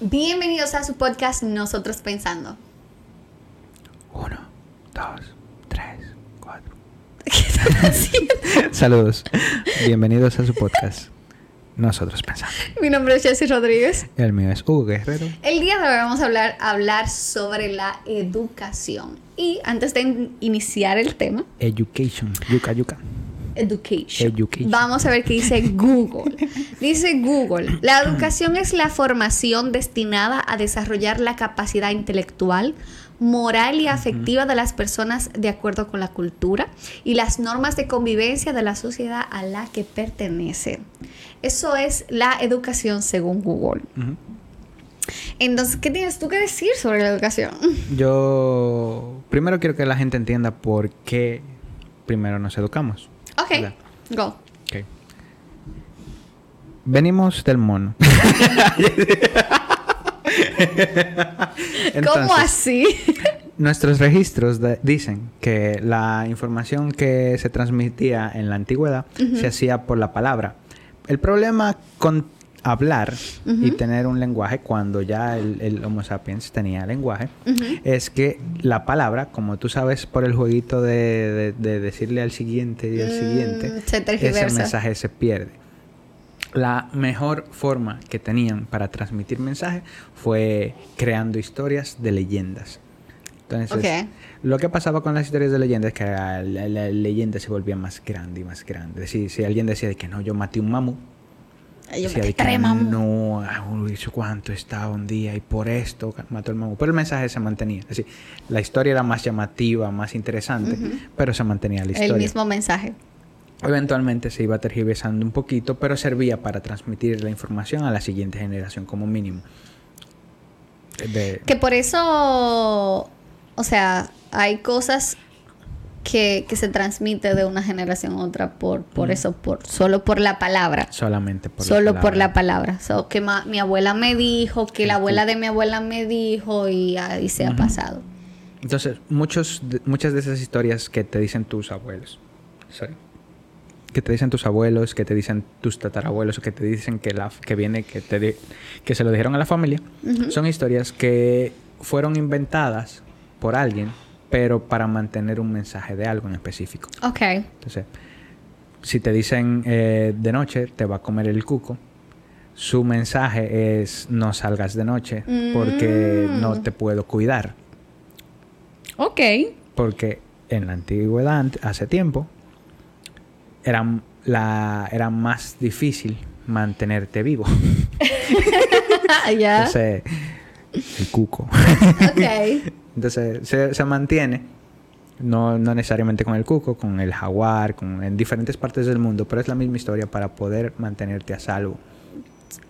Bienvenidos a su podcast Nosotros Pensando. Uno, dos, tres, cuatro. Saludos. Bienvenidos a su podcast. Nosotros pensamos. Mi nombre es Jessy Rodríguez. El mío es Hugo Guerrero. El día de hoy vamos a hablar, hablar sobre la educación. Y antes de in- iniciar el tema, Education. Yuca, yuca. Education. Education. Vamos a ver qué dice Google. Dice Google, la educación es la formación destinada a desarrollar la capacidad intelectual, moral y afectiva de las personas de acuerdo con la cultura y las normas de convivencia de la sociedad a la que pertenece. Eso es la educación según Google. Entonces, ¿qué tienes tú que decir sobre la educación? Yo primero quiero que la gente entienda por qué primero nos educamos. Ok, go. Ok. Venimos del mono. ¿Cómo así? Nuestros registros de- dicen que la información que se transmitía en la antigüedad se hacía por la palabra. El problema con hablar y tener un lenguaje, cuando ya el, el Homo sapiens tenía lenguaje, es que la palabra, como tú sabes por el jueguito de, de- de decirle al siguiente y al Mm, siguiente, se ese mensaje se pierde. La mejor forma que tenían para transmitir mensaje fue creando historias de leyendas. Entonces, lo que pasaba con las historias de leyendas es que la, la- la leyenda se volvía más grande y más grande. Si, si alguien decía de que no, yo maté un mamú, Ay, Yo me no, ah, uy, hizo cuánto estaba un día y por esto mató el mamú. Pero el mensaje se mantenía. Es decir, la historia era más llamativa, más interesante, pero se mantenía la historia. El mismo mensaje. Eventualmente se iba tergiversando un poquito, pero servía para transmitir la información a la siguiente generación como mínimo. De- Que por eso, o sea, hay cosas que, que se transmite de una generación a otra por, por eso, por solo por la palabra. solamente por solo la por la palabra. So, que ma- mi abuela me dijo, que la abuela de mi abuela me dijo y ahí se ha pasado. Entonces, muchos de- muchas de esas historias que te dicen tus abuelos, sorry, que te dicen tus abuelos, que te dicen tus tatarabuelos, que te dicen que, la, que viene, que, te que se lo dijeron a la familia, son historias que fueron inventadas por alguien, pero para mantener un mensaje de algo en específico. Ok. Entonces, si te dicen eh, de noche te va a comer el cuco, su mensaje es no salgas de noche porque Mm. no te puedo cuidar. Ok. Porque en la antigüedad, ant- hace tiempo, era, la, era más difícil mantenerte vivo. ya. Entonces, el cuco. ok. Entonces, se, se mantiene, no, no necesariamente con el cuco, con el jaguar, con, en diferentes partes del mundo, pero es la misma historia para poder mantenerte a salvo.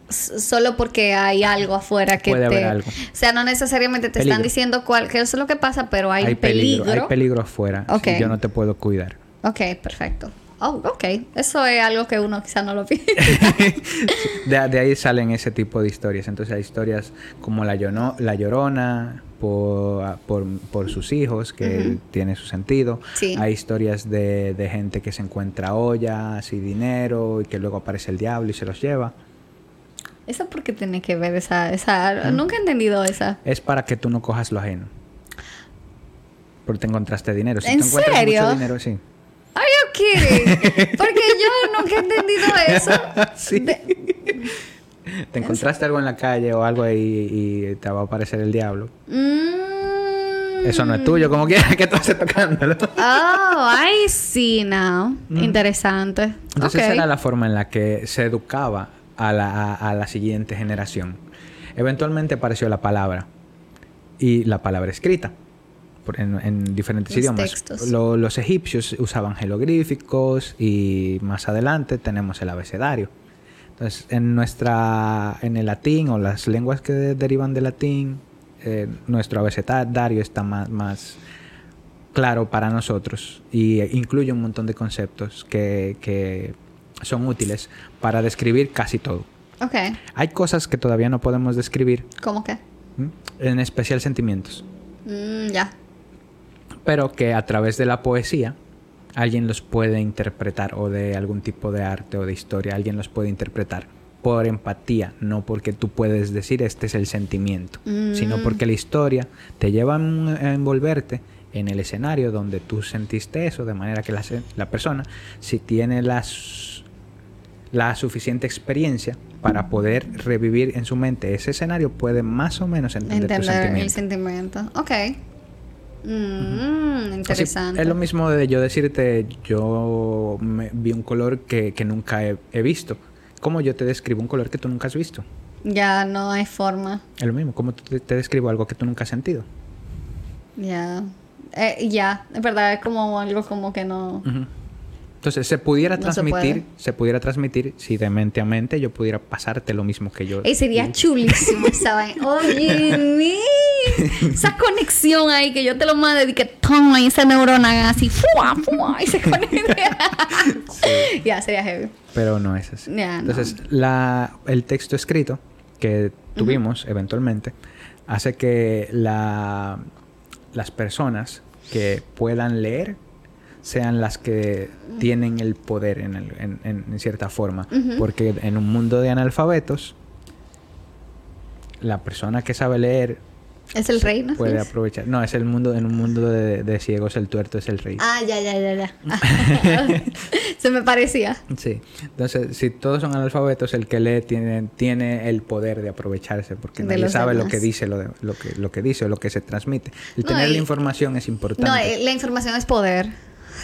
Solo porque hay algo afuera que Puede te... haber algo. O sea, no necesariamente te Peligro. están diciendo cuál, que eso es lo que pasa, pero hay, peligro. Hay peligro afuera. Ok. y yo no te puedo cuidar. Ok, perfecto. Oh, ok. Eso es algo que uno quizá no lo piensa. De, de ahí salen ese tipo de historias. Entonces hay historias como La, Llono- la Llorona por, por, por sus hijos, que tiene su sentido. Sí. Hay historias de, de gente que se encuentra ollas y dinero y que luego aparece el diablo y se los lleva. ¿Eso por qué tiene que ver esa... esa... Nunca he entendido esa. Es para que tú no cojas lo ajeno. Porque te encontraste dinero. Si ¿En tú encuentras serio? mucho dinero, sí. Kidding? Porque yo nunca he entendido eso. Sí. De- Te encontraste algo en la calle o algo ahí y te va a aparecer el diablo. Mm. Eso no es tuyo, como quieras que tú estés tocándolo. Oh, I see now. Interesante. Entonces esa era la forma en la que se educaba a la, a- a la siguiente generación. Eventualmente apareció la palabra y la palabra escrita en, en diferentes Los idiomas. textos. Lo- los egipcios usaban jeroglíficos y más adelante tenemos el abecedario. Entonces, en nuestra, en el latín o las lenguas que de- derivan del latín, eh, nuestro abecedario está más, más claro para nosotros y eh, incluye un montón de conceptos que, que son útiles para describir casi todo. Ok. Hay cosas que todavía no podemos describir, ¿Cómo que? ¿m? en especial sentimientos, Mm, ya. Pero que a través de la poesía alguien los puede interpretar o de algún tipo de arte o de historia, alguien los puede interpretar por empatía, no porque tú puedes decir este es el sentimiento, sino Mm. porque la historia te lleva a en- a envolverte en el escenario donde tú sentiste eso, de manera que la, la persona, si tiene las, la suficiente experiencia para poder revivir en su mente ese escenario, puede más o menos entender, tu Entender el sentimiento. sentimiento. Ok. Mm, interesante. es lo mismo de yo decirte, yo me- vi un color que, que nunca he, he visto. ¿Cómo yo te describo un color que tú nunca has visto? Ya no hay forma. Es lo mismo. ¿Cómo te, te describo algo que tú nunca has sentido? Ya. Eh, ya, es verdad, es como algo como que no. Ujú. Entonces, se pudiera No se transmitir, se, pudiera transmitir si de mente a mente yo pudiera pasarte lo mismo que yo. Ey, sería chulísimo esa vaina. Oye. Esa conexión ahí que yo te lo mande y que toma esa neurona así, ¡fua, fua! y se conecta. Ya, sería heavy. Pero no es así. No. Entonces, la, el texto escrito que tuvimos eventualmente hace que la, las personas que puedan leer sean las que tienen el poder en, el- en- en- en cierta forma. Porque en un mundo de analfabetos, la persona que sabe leer Es el rey, ¿no? puede aprovechar. No, es el mundo, en un mundo de, de ciegos, el tuerto es el rey. Ah, ya, ya, ya, ya. Se me parecía. Sí, entonces si todos son analfabetos, el que lee tiene, tiene el poder de aprovecharse porque De nadie sabe lo demás. que dice, lo, de- lo, que, lo que dice o lo que se transmite. El No, tener y- la información es importante. No, eh, la información es poder.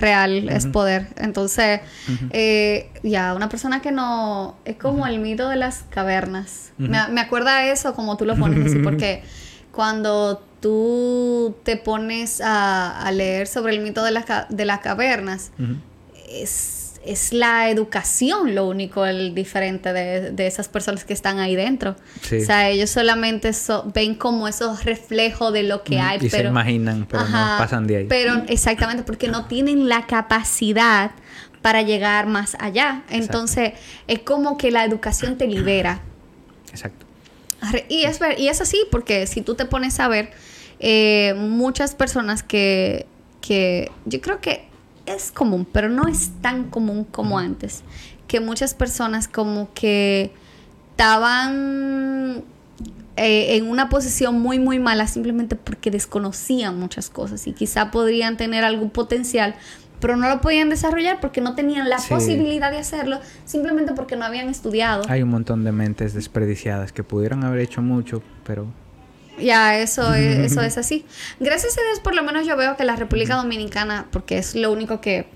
Real es poder. Entonces, eh, ya, una persona que no. Es como el mito de las cavernas. me, me acuerda eso como tú lo pones así, porque cuando tú te pones a, a leer sobre el mito de, las de las cavernas, es, es la educación lo único, el diferente de, de esas personas que están ahí dentro. Sí. O sea, ellos solamente so- ven como esos reflejos de lo que hay, y se pero... imaginan, pero no pasan de ahí. Pero exactamente, porque no tienen la capacidad para llegar más allá. Entonces, es como que la educación te libera. Exacto. Y es, ver- y es así, porque si tú te pones a ver, eh, muchas personas que, que yo creo que es común, pero no es tan común como antes, que muchas personas como que estaban eh, en una posición muy, muy mala simplemente porque desconocían muchas cosas y quizá podrían tener algún potencial, pero no lo podían desarrollar porque no tenían la Sí. posibilidad de hacerlo, simplemente porque no habían estudiado. Hay un montón de mentes desperdiciadas que pudieron haber hecho mucho, pero Ya, eso es, eso es así. Gracias a Dios, por lo menos yo veo que la República Dominicana, porque es lo único que,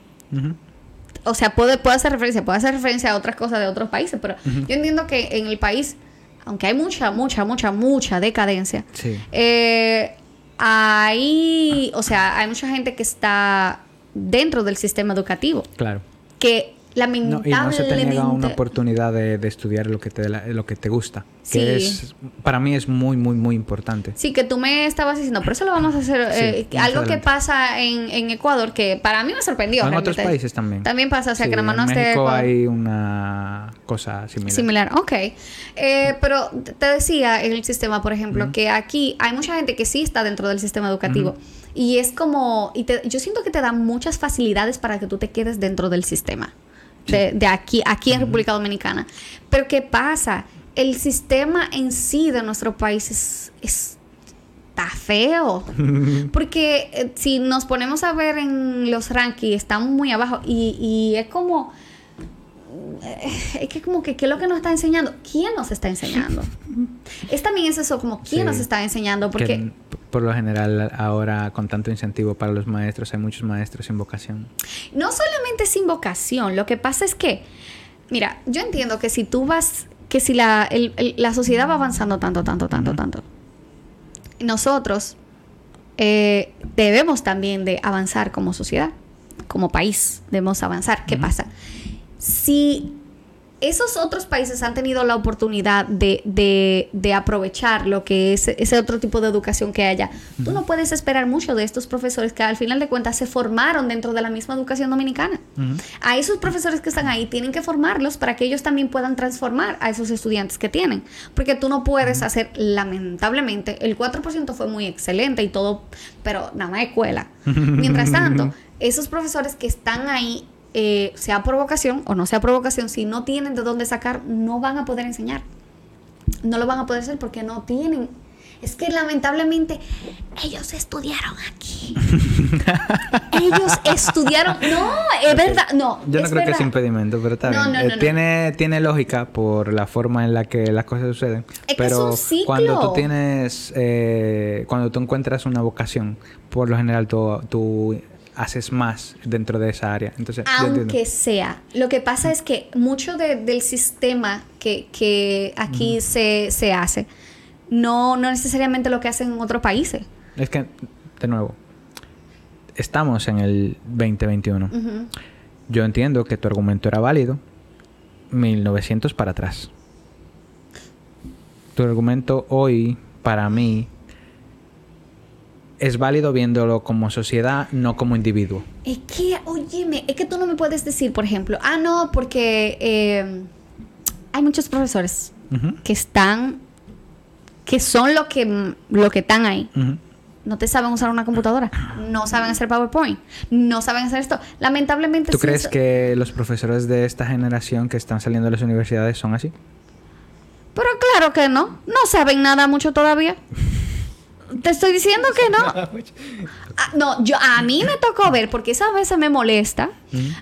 o sea, puede, puede hacer referencia, puede hacer referencia a otras cosas de otros países, pero yo entiendo que en el país, aunque hay mucha, mucha, mucha, mucha decadencia, sí. eh, hay, o sea, hay mucha gente que está dentro del sistema educativo, Claro. que No, y no se te niega una oportunidad de, de estudiar lo que te lo que te gusta, Sí. que es para mí es muy muy muy importante. Sí, que tú me estabas diciendo, pero eso lo vamos a hacer. eh, algo que pasa en, en Ecuador, que para mí me sorprendió. en otros países también. También pasa, o sea, Sí, que en no esté México hay una cosa similar. Similar, ok. Eh, pero te- te decía en el sistema, por ejemplo, que aquí hay mucha gente que sí está dentro del sistema educativo. Y es como, y te- yo siento que te dan muchas facilidades para que tú te quedes dentro del sistema. De, de aquí, aquí en República Dominicana. Pero ¿qué pasa? El sistema en sí de nuestro país es, es- está feo. Porque eh, si nos ponemos a ver en los rankings, estamos muy abajo. Y, y es como eh, es que como que qué es lo que nos está enseñando quién nos está enseñando es también es eso como quién Sí. nos está enseñando Que, porque p- por lo general ahora con tanto incentivo para los maestros hay muchos maestros sin vocación. no solamente sin vocación lo que pasa es que mira yo entiendo que si tú vas que si la, el- el- la sociedad va avanzando tanto tanto tanto tanto nosotros eh, debemos también de avanzar como sociedad como país debemos avanzar. Qué pasa si esos otros países han tenido la oportunidad de, de- de aprovechar lo que es ese otro tipo de educación que haya. Tú no puedes esperar mucho de estos profesores que al final de cuentas se formaron dentro de la misma educación dominicana. Ujú. A esos profesores que están ahí tienen que formarlos para que ellos también puedan transformar a esos estudiantes que tienen. Porque tú no puedes hacer, lamentablemente, el 4% fue muy excelente y todo, pero nada más escuela. Mientras tanto, esos profesores que están ahí eh, sea por vocación o no sea por vocación, si no tienen de dónde sacar, no van a poder enseñar. No lo van a poder hacer porque no tienen es que lamentablemente ellos estudiaron aquí. ellos estudiaron. No, es verdad. No. Yo no creo que es impedimento, pero está bien. Eh, tiene, tiene lógica por la forma en la que las cosas suceden. pero cuando tú tienes. Eh, cuando tú encuentras una vocación, por lo general tú, haces más dentro de esa área. Entonces, Aunque sea. Lo que pasa es que mucho del sistema que, aquí se, se hace no, no necesariamente lo que hacen en otros países. Es que, de nuevo, estamos en el 2021. Yo entiendo que tu argumento era válido 1900 para atrás. Tu argumento hoy, para mí, es válido viéndolo como sociedad, no como individuo. Es que, óyeme, es que tú no me puedes decir, por ejemplo, ah, no, porque eh, hay muchos profesores que están que son lo que, lo que están ahí. No te saben usar una computadora, no saben hacer PowerPoint, no saben hacer esto. Lamentablemente... ¿Tú crees que los profesores de esta generación que están saliendo de las universidades son así? Pero claro que no, no saben nada mucho todavía. Te estoy diciendo que no. Ah, no, yo a mí me tocó ver, porque esa veces me molesta.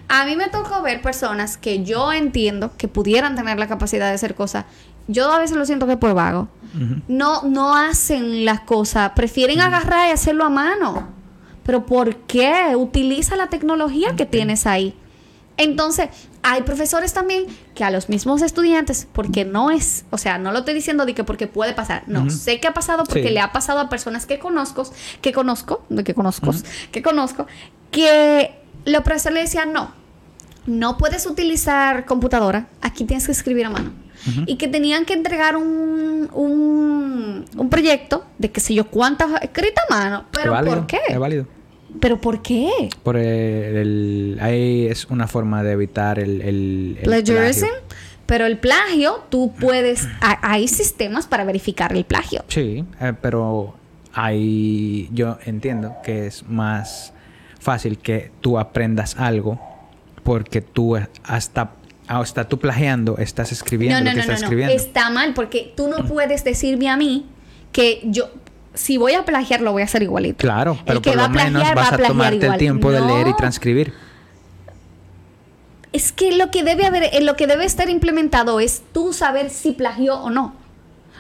A mí me tocó ver personas que yo entiendo que pudieran tener la capacidad de hacer cosas. Yo a veces lo siento que por vago no, no hacen las cosas, prefieren agarrar y hacerlo a mano. Pero ¿por qué? Utiliza la tecnología que tienes ahí. Entonces, hay profesores también que a los mismos estudiantes, porque no es, o sea, no lo estoy diciendo de que porque puede pasar, no, sé que ha pasado porque le ha pasado a personas que conozco, que conozco, de que conozco, que conozco, que los profesores le decían, no, no puedes utilizar computadora, aquí tienes que escribir a mano y que tenían que entregar un, un, proyecto de que sé yo cuántas escritas a mano. ¿Pero por qué? Es válido. ¿Pero por qué? Por el, ahí es una forma de evitar el, el, Plagiarism. Pero el plagio, tú puedes... hay sistemas para verificar el plagio. Sí, eh, pero ahí yo entiendo que es más fácil que tú aprendas algo porque tú hasta Ah, está tú plagiando, estás escribiendo no, no, lo que estás escribiendo. Está mal, porque tú no puedes decirme a mí que yo, si voy a plagiar, lo voy a hacer igualito. Claro, pero por lo menos vas a, tomarte el tiempo de leer y transcribir. Es que lo que debe haber, eh, lo que debe estar implementado es tú saber si plagió o no.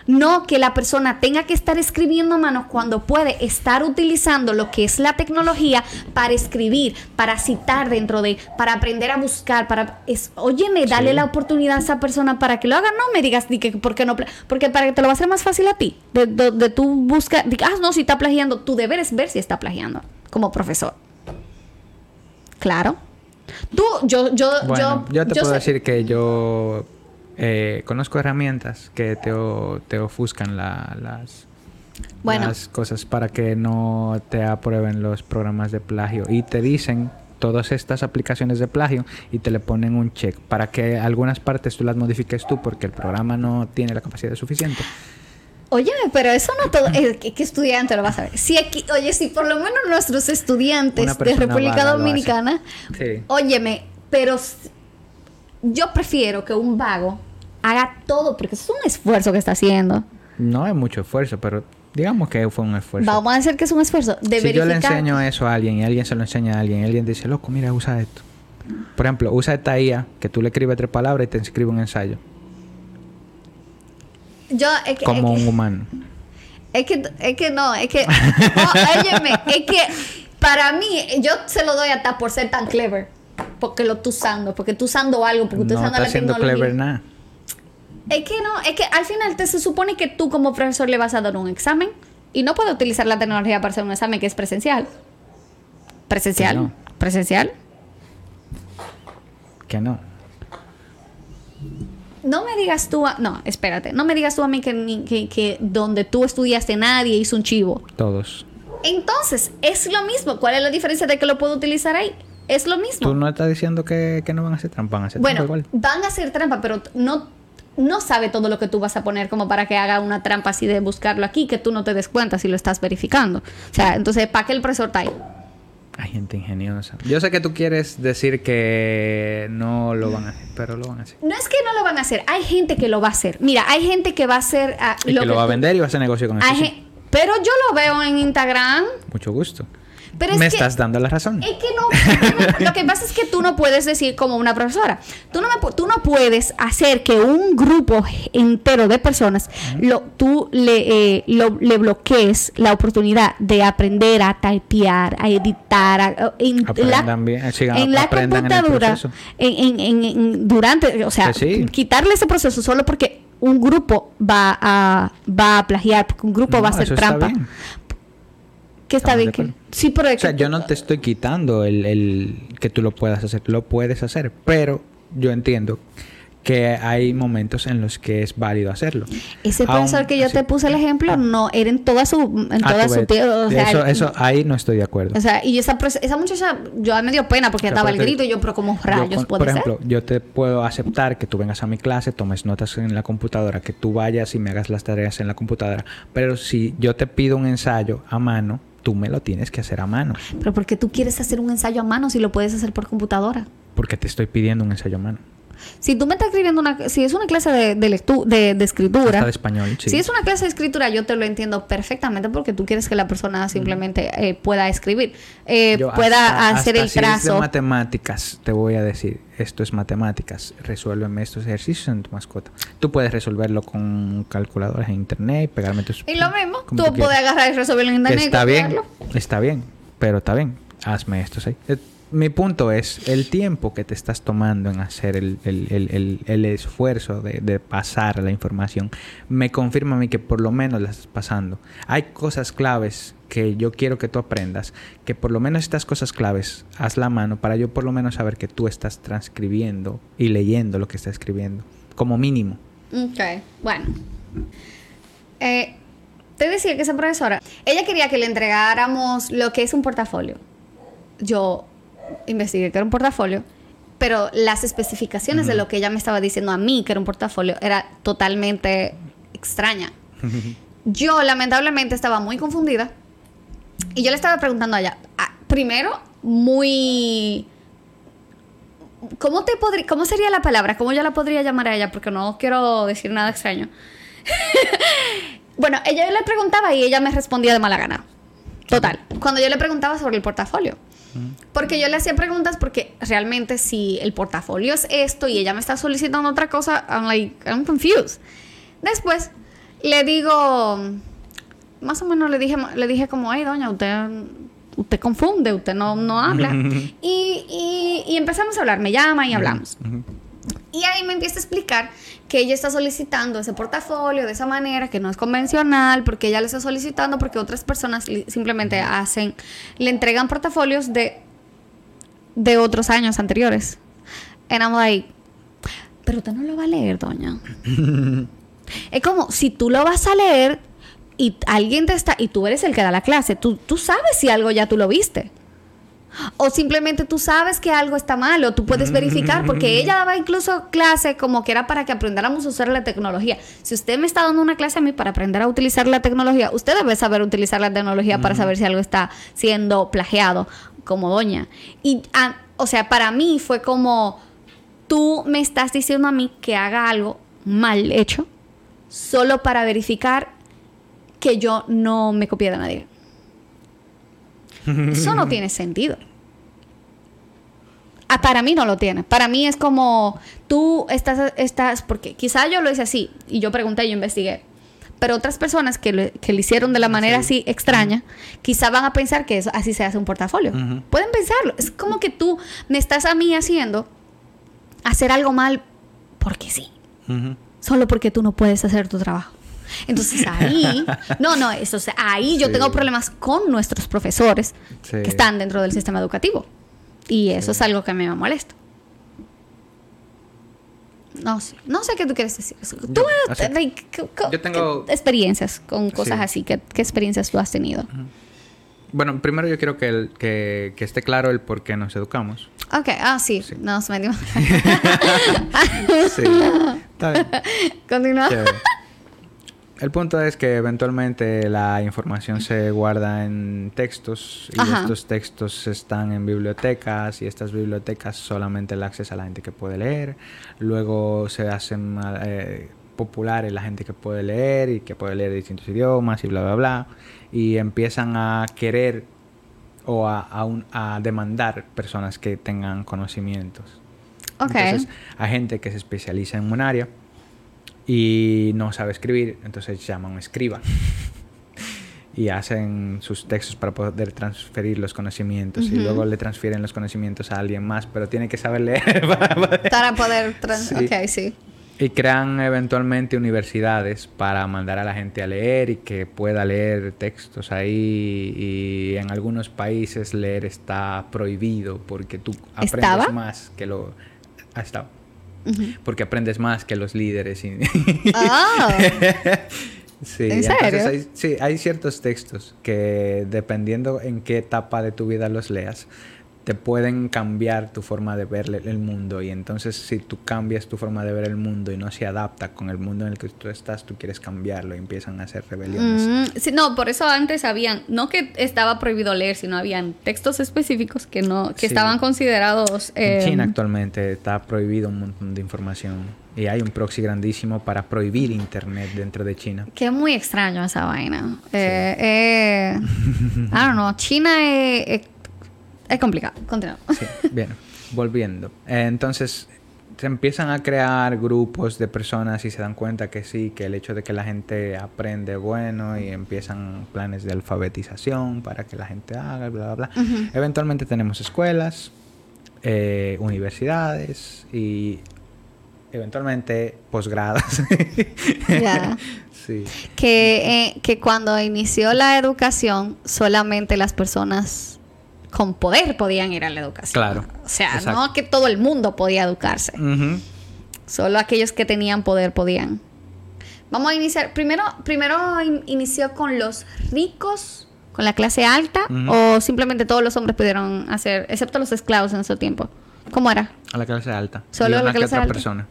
No que la persona tenga que estar escribiendo a mano cuando puede estar utilizando lo que es la tecnología para escribir, para citar dentro de, para aprender a buscar, para... Es, óyeme, dale la oportunidad a esa persona para que lo haga. No me digas que, ¿por qué no? Porque para que te lo va a hacer más fácil a ti. De, de, tú busca, ah, no, si está plagiando, tu deber es ver si está plagiando como profesor. Claro. Tú, yo, yo, yo, yo te puedo decir que yo eh, conozco herramientas que te, te ofuscan las, las cosas para que no te aprueben los programas de plagio y te dicen todas estas aplicaciones de plagio y te le ponen un check para que algunas partes tú las modifiques tú porque el programa no tiene la capacidad suficiente. Oye, pero eso no todo. ¿Qué estudiante lo vas a ver? Si aquí, oye, si por lo menos nuestros estudiantes de República Dominicana. Óyeme, pero yo prefiero que un vago haga todo, porque es un esfuerzo que está haciendo. No es mucho esfuerzo, pero digamos que fue un esfuerzo. Vamos a decir que es un esfuerzo. De si yo le enseño eso a alguien y alguien se lo enseña a alguien y alguien dice, loco, mira, usa esto. Por ejemplo, usa esta IA que tú le escribes tres palabras y te escribe un ensayo. Yo, Como un humano. Es que, es que no, es que. óyeme, es que para mí, yo se lo doy hasta por ser tan clever. Porque lo estoy usando, porque tú usando algo, porque tú no usando la tecnología. clever nada. Es que no, es que al final te se supone que tú como profesor le vas a dar un examen y no puedes utilizar la tecnología para hacer un examen que es presencial. ¿Presencial? ¿Presencial? Que no. No me digas tú, a, no, espérate, no me digas tú a mí que, que, que donde tú estudiaste nadie hizo un chivo. Todos. Entonces, es lo mismo. ¿Cuál es la diferencia de que lo puedo utilizar ahí? Es lo mismo. Tú no estás diciendo que, que no van a hacer trampa, van a hacer bueno, trampa igual. Van a hacer trampa, pero no no sabe todo lo que tú vas a poner como para que haga una trampa así de buscarlo aquí, que tú no te des cuenta si lo estás verificando. O sea, entonces, ¿para qué el profesor está ahí? Hay gente ingeniosa. Yo sé que tú quieres decir que no lo van a hacer, pero lo van a hacer. No es que no lo van a hacer, hay gente que lo va a hacer. Mira, hay gente que va a hacer... ah, Y que lo va a vender y va a hacer negocio con eso. Pero yo lo veo en Instagram. Mucho gusto. Pero es Me que- estás dando la razón. Es que no, lo que pasa es que tú no puedes decir como una profesora. Tú no, me tú no puedes hacer que un grupo entero de personas lo, tú le, eh, lo- le bloquees la oportunidad de aprender a typear, a editar, a- en la, bien, sigan- en la computadora, en, en- en- en- durante, o sea, Que sí. quitarle ese proceso solo porque un grupo va a, va a plagiar, porque un grupo va a hacer trampa. Que está bien que... Sí, pero O sea, que- yo no te estoy quitando el, el que tú lo puedas hacer, lo puedes hacer, pero yo entiendo que hay momentos en los que es válido hacerlo. Ese Aún profesor que yo así- te puse el ejemplo no era en toda su en Ah, toda su tío, o sea, eso, eso ahí no estoy de acuerdo. o sea, y esa esa muchacha yo me dio pena porque O sea, daba el grito y yo pero como yo rayos con- puede por ser. ejemplo, yo te puedo aceptar que tú vengas a mi clase, tomes notas en la computadora, que tú vayas y me hagas las tareas en la computadora, pero si yo te pido un ensayo a mano, tú me lo tienes que hacer a mano, Pero porque tú quieres hacer un ensayo a mano si lo puedes hacer por computadora. porque te estoy pidiendo un ensayo a mano. Si tú me estás escribiendo una si es una clase de de, lectu- de, de escritura, Hasta de español, sí. Si es una clase de escritura, yo te lo entiendo perfectamente porque tú quieres que la persona simplemente eh, pueda escribir, eh, pueda hasta- hacer hasta el si es de trazo. matemáticas, te voy a decir, esto es matemáticas, resuélveme estos ejercicios en tu mascota. Tú puedes resolverlo con calculadoras en internet, pegarme tus... y lo mismo, tú puedes agarrar y resolverlo en internet. y Está bien, está bien, pero está bien, hazme esto, ¿sí? Eh, Mi punto es el tiempo que te estás tomando en hacer el, el- el- el- el esfuerzo de, de pasar la información me confirma a mí que por lo menos la estás pasando. Hay cosas claves que yo quiero que tú aprendas, que por lo menos estas cosas claves haz la mano para yo por lo menos saber que tú estás transcribiendo y leyendo lo que está escribiendo, como mínimo. Ok, bueno. Eh, te decía que esa profesora, ella quería que le entregáramos lo que es un portafolio. Yo investigué que era un portafolio, pero las especificaciones de lo que ella me estaba diciendo a mí que era un portafolio era totalmente extraña. Yo lamentablemente estaba muy confundida y yo le estaba preguntando a ella, ah, primero, muy... ¿Cómo, te ¿Cómo sería la palabra? ¿Cómo yo la podría llamar a ella? Porque no quiero decir nada extraño. bueno, ella le preguntaba y ella me respondía de mala gana. Total. Cuando yo le preguntaba sobre el portafolio. Porque yo le hacía preguntas porque realmente si el portafolio es esto y ella me está solicitando otra cosa, I'm like, I'm confused. Después le digo, más o menos le dije, le dije como, ay doña, usted, usted confunde, usted no, no habla. y, y, y empezamos a hablar, me llama y hablamos. Y ahí me empieza a explicar que ella está solicitando ese portafolio de esa manera, que no es convencional, porque ella lo está solicitando porque otras personas simplemente hacen, le entregan portafolios de, de otros años anteriores. And I'm like, pero usted no lo va a leer, doña. es como, si tú lo vas a leer y alguien te está, y tú eres el que da la clase, tú, tú sabes si algo ya tú lo viste. O simplemente tú sabes que algo está mal o tú puedes verificar, porque ella daba incluso clase como que era para que aprendiéramos a usar la tecnología. Si usted me está dando una clase a mí para aprender a utilizar la tecnología, usted debe saber utilizar la tecnología para saber si algo está siendo plagiado, como doña. Y, ah, o sea, para mí fue como, tú me estás diciendo a mí que haga algo mal hecho solo para verificar que yo no me copié de nadie. Eso no tiene sentido. Ah, para mí no lo tiene. Para mí es como tú estás, estás, porque quizá yo lo hice así y yo pregunté, yo investigué. Pero otras personas que, lo- que lo hicieron de la manera así extraña, quizá van a pensar que eso, así se hace un portafolio. Ujú. Pueden pensarlo. Es como que tú me estás a mí haciendo hacer algo mal porque sí solo porque tú no puedes hacer tu trabajo. Entonces ahí, no, no, eso, o sea, ahí yo Sí. tengo problemas con nuestros profesores Sí. que están dentro del sistema educativo. Y eso es algo que a mí me molesta. No sé, no sé qué tú quieres decir. Tú, Yo- o sea, like, co- co- yo tengo- ¿qué experiencias con cosas Sí. así. ¿Qué, qué experiencias tú has tenido? Bueno, primero yo quiero que, el- que, que esté claro el por qué nos educamos. Ok, ah, sí, Sí. nos metimos. Sí. Está bien. Continúa. El punto es que eventualmente la información se guarda en textos y Ajá. estos textos están en bibliotecas y estas bibliotecas solamente la accesa a la gente que puede leer. Luego se hacen eh, populares la gente que puede leer y que puede leer distintos idiomas y bla, bla, bla. Y empiezan a querer o a, a un- a demandar personas que tengan conocimientos. Ok. Entonces, hay gente que se especializa en un área y no sabe escribir, entonces llaman a un escriba. y hacen sus textos para poder transferir los conocimientos y luego le transfieren los conocimientos a alguien más, pero tiene que saber leer para poder- Para poder... trans- Sí. Sí. Y crean eventualmente universidades para mandar a la gente a leer y que pueda leer textos ahí. Y en algunos países leer está prohibido porque tú aprendes ¿Estaba? más que lo... Ha estado. Porque aprendes más que los líderes. y- Ah. sí, ¿En entonces serio? hay, sí, hay ciertos textos que dependiendo en qué etapa de tu vida los leas, te pueden cambiar tu forma de ver el mundo. Y entonces si tú cambias tu forma de ver el mundo y no se adapta con el mundo en el que tú estás, tú quieres cambiarlo y empiezan a hacer rebeliones. Mm, sí, no, por eso antes habían, no que estaba prohibido leer, sino habían textos específicos que no, que Sí. estaban considerados. En eh, China actualmente está prohibido un montón de información. Y hay un proxy grandísimo para prohibir Internet dentro de China. Que es muy extraño esa vaina. Eh, eh, I don't know. China es, es, complicado. Continúa. Sí, bien, volviendo. Eh, entonces, se empiezan a crear grupos de personas y se dan cuenta que sí, que el hecho de que la gente aprende bueno y empiezan planes de alfabetización para que la gente haga, bla, bla, bla. Eventualmente tenemos escuelas, eh, universidades y eventualmente posgrados. Ya. Sí. Que, eh, que cuando inició la educación, solamente las personas con poder podían ir a la educación. Claro. O sea, Exacto. no que todo el mundo podía educarse. Solo aquellos que tenían poder podían. Vamos a iniciar. Primero, primero in- inició con los ricos, con la clase alta, o simplemente todos los hombres pudieron hacer, excepto los esclavos en ese tiempo. ¿Cómo era? A la clase alta. Solo a la clase otra alta. persona.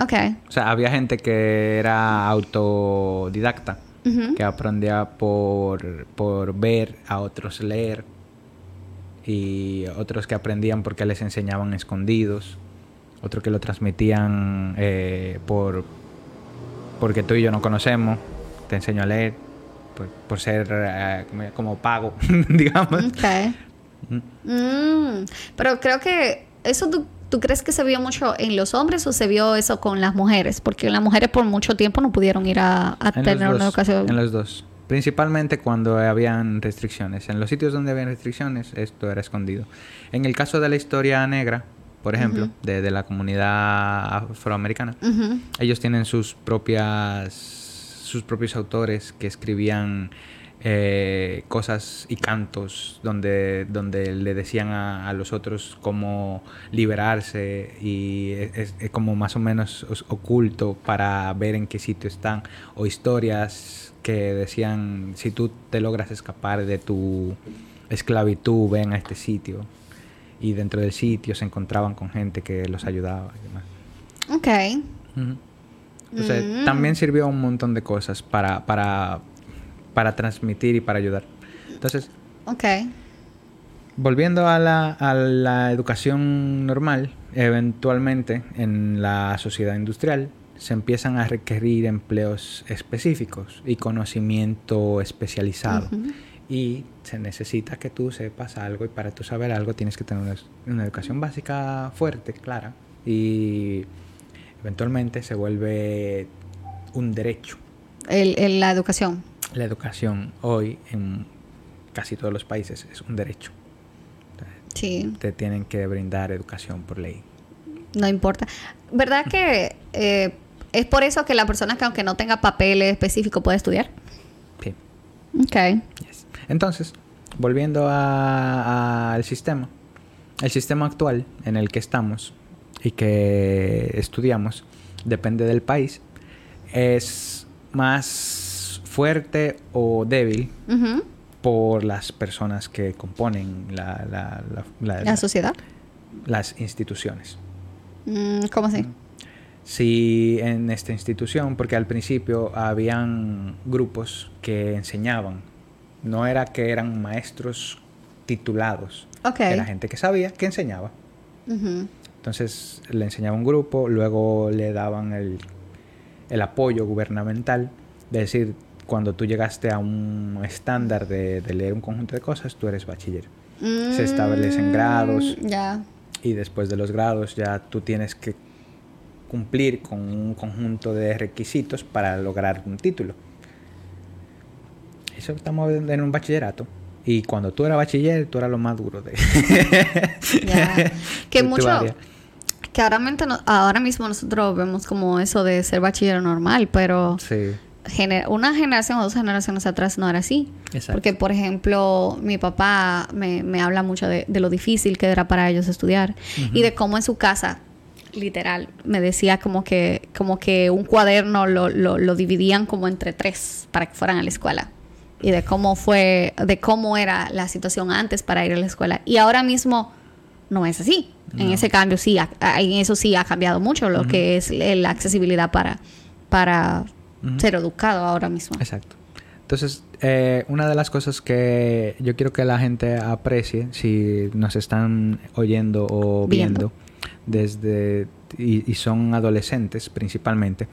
Ok. O sea, había gente que era autodidacta, que aprendía por, por ver a otros leer y otros que aprendían porque les enseñaban escondidos, otros que lo transmitían eh, por porque tú y yo no conocemos, te enseño a leer por, por ser eh, como- pago, digamos. Ok. Mm. Mm, pero creo que eso tú, tú crees que se vio mucho en los hombres o se vio eso con las mujeres, porque las mujeres por mucho tiempo no pudieron ir a, a En tener una educación. En los dos. Principalmente cuando habían restricciones. En los sitios donde habían restricciones, esto era escondido. En el caso de la historia negra, por ejemplo, de, de la comunidad afroamericana, ellos tienen sus propias sus propios autores que escribían eh, cosas y cantos donde, donde le decían a, a los otros cómo liberarse y es, es como más o menos os- oculto para ver en qué sitio están o historias que decían si tú te logras escapar de tu esclavitud ven a este sitio y dentro del sitio se encontraban con gente que los ayudaba y demás. Ok. Ujú. O sea, Mm. también sirvió un montón de cosas para, para, para transmitir y para ayudar. Entonces, Ok. volviendo a la, a la educación normal, eventualmente en la sociedad industrial se empiezan a requerir empleos específicos y conocimiento especializado. Y se necesita que tú sepas algo y para tú saber algo tienes que tener una, una educación básica fuerte, clara. Y eventualmente se vuelve un derecho. El- el- la educación. La educación hoy en casi todos los países es un derecho. Sí. Te tienen que brindar educación por ley. No importa. ¿Verdad que eh, es por eso que la persona que aunque no tenga papel específico puede estudiar? Sí. Ok. Yes. Entonces, volviendo a- al sistema, el sistema actual en el que estamos y que estudiamos depende del país, es más fuerte o débil por las personas que componen la- la- la- la- La sociedad. las instituciones. Mm, ¿Cómo así? Si en esta institución, porque al principio habían grupos que enseñaban, no era que eran maestros titulados, era gente que sabía que enseñaba. Entonces le enseñaba un grupo, luego le daban el, el apoyo gubernamental, de decir, cuando tú llegaste a un estándar de, leer un conjunto de cosas, tú eres bachiller. Se establecen grados. Mm, ya. Y después de los grados ya tú tienes que cumplir con un conjunto de requisitos para lograr un título. Eso estamos en un bachillerato. Y cuando tú eras bachiller, tú eras lo más duro de... Que mucho... Que ahora, ahora mismo nosotros vemos como eso de ser bachiller normal, pero... Sí una generación o dos generaciones atrás no era así. Porque, por ejemplo, mi papá me, me habla mucho de, lo difícil que era para ellos estudiar y de cómo en su casa, literal, me decía como que, como que un cuaderno lo, lo, lo, dividían como entre tres para que fueran a la escuela. Y de cómo fue, de cómo era la situación antes para ir a la escuela. Y ahora mismo no es así. En ese cambio sí, en eso sí ha cambiado mucho lo que es la accesibilidad para, para ser educado ahora mismo. Exacto. Entonces, eh, una de las cosas que yo quiero que la gente aprecie, si nos están oyendo o viendo, desde y, son adolescentes principalmente,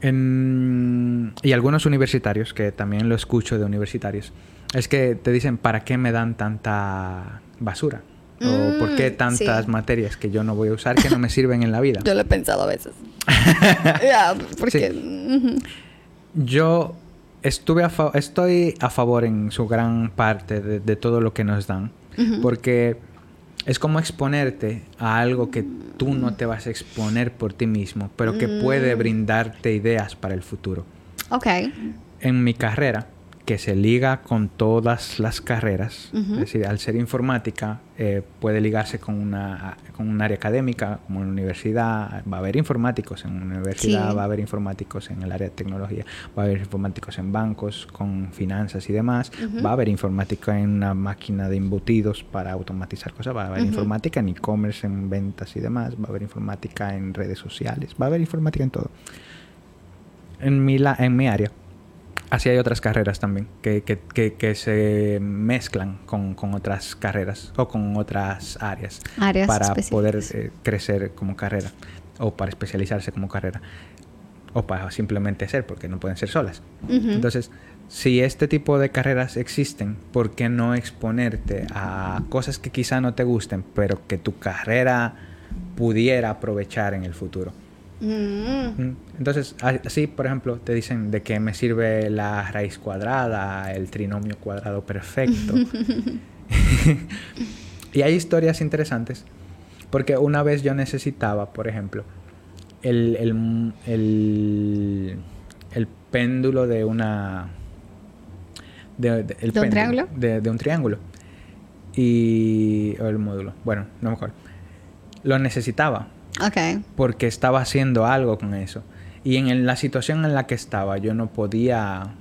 y algunos universitarios, que también lo escucho de universitarios, es que te dicen, ¿para qué me dan tanta basura? ¿O por qué mm, tantas materias que yo no voy a usar que no me sirven en la vida? Yo lo he pensado a veces. porque... Yo estuve a estoy a favor en su gran parte de, todo lo que nos dan. Porque es como exponerte a algo que tú no te vas a exponer por ti mismo, pero que puede mm. brindarte ideas para el futuro. Ok. En mi carrera, que se liga con todas las carreras. Es decir, al ser informática, eh, puede ligarse con, una, con un área académica, como en la universidad. Va a haber informáticos en la universidad, va a haber informáticos en el área de tecnología, va a haber informáticos en bancos, con finanzas y demás. Va a haber informática en una máquina de embutidos para automatizar cosas. Va a haber informática en e-commerce, en ventas y demás. Va a haber informática en redes sociales. Va a haber informática en todo. En mi, la, en mi área Así hay otras carreras también que, que, que, se mezclan con, con, otras carreras o con otras áreas, para poder eh, crecer como carrera o para especializarse como carrera o para simplemente ser porque no pueden ser solas. Entonces, si este tipo de carreras existen, ¿por qué no exponerte a cosas que quizá no te gusten, pero que tu carrera pudiera aprovechar en el futuro? Mm. Entonces, así, por ejemplo, te dicen de qué me sirve la raíz cuadrada, el trinomio cuadrado perfecto. y hay historias interesantes, porque una vez yo necesitaba, por ejemplo, el, péndulo de una... De, un triángulo? De, un triángulo. Y... O el módulo. Bueno, no mejor. Lo necesitaba porque estaba haciendo algo con eso. Y en la situación en la que estaba, yo no podía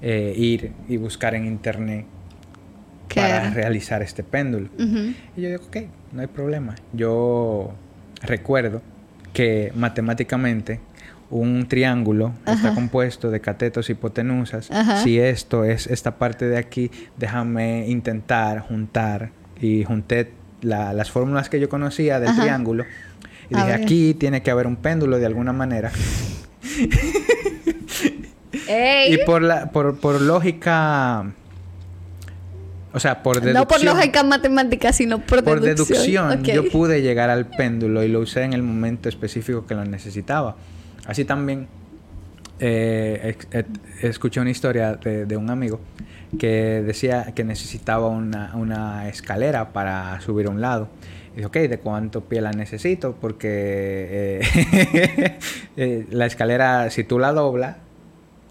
eh, ir y buscar en internet para realizar este péndulo. Y yo digo, ok, no hay problema. Yo recuerdo que matemáticamente un triángulo está compuesto de catetos y hipotenusas. Si esto es esta parte de aquí, déjame intentar juntar. Y junté las fórmulas que yo conocía del triángulo y dije, aquí tiene que haber un péndulo de alguna manera. Y por, la, por, por lógica... O sea, por deducción. No por lógica matemática, sino por, por deducción. yo pude llegar al péndulo y lo usé en el momento específico que lo necesitaba. Así también eh, escuché una historia de, de, un amigo que decía que necesitaba una, una escalera para subir a un lado. Dije, ok, ¿de cuánto pie la necesito? Porque eh, eh, la escalera, si tú la doblas,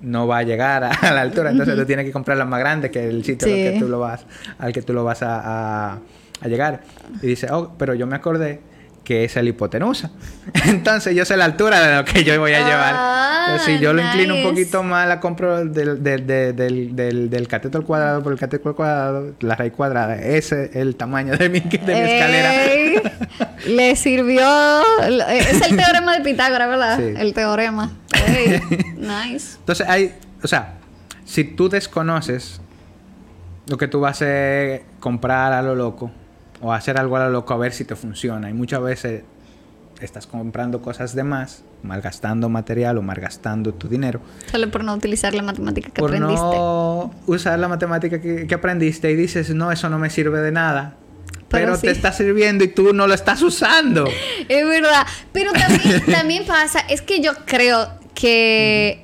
no va a llegar a, la altura. Entonces tú tienes que comprarla más grande que el sitio al, que tú lo vas, al que tú lo vas a, a llegar. Y dice, oh, pero yo me acordé que es la hipotenusa. Entonces yo sé la altura de lo que yo voy a llevar. Ah, si yo lo inclino un poquito más, la compro del, del, del, del, del cateto al cuadrado por el cateto al cuadrado, la raíz cuadrada. Ese es el tamaño de mi, de mi escalera. le sirvió. Es el teorema de Pitágoras, ¿verdad? Sí. El teorema. Nice. Entonces hay, o sea, si tú desconoces lo que tú vas a hacer, comprar a lo loco o hacer algo a lo loco a ver si te funciona. Y muchas veces estás comprando cosas de más, malgastando material o malgastando tu dinero. Solo por no utilizar la matemática que por aprendiste. no usar la matemática que, que aprendiste y dices, no, eso no me sirve de nada. Pero Pero, sí. te está sirviendo y tú no lo estás usando. Es verdad. Pero también, también pasa, es que yo creo que.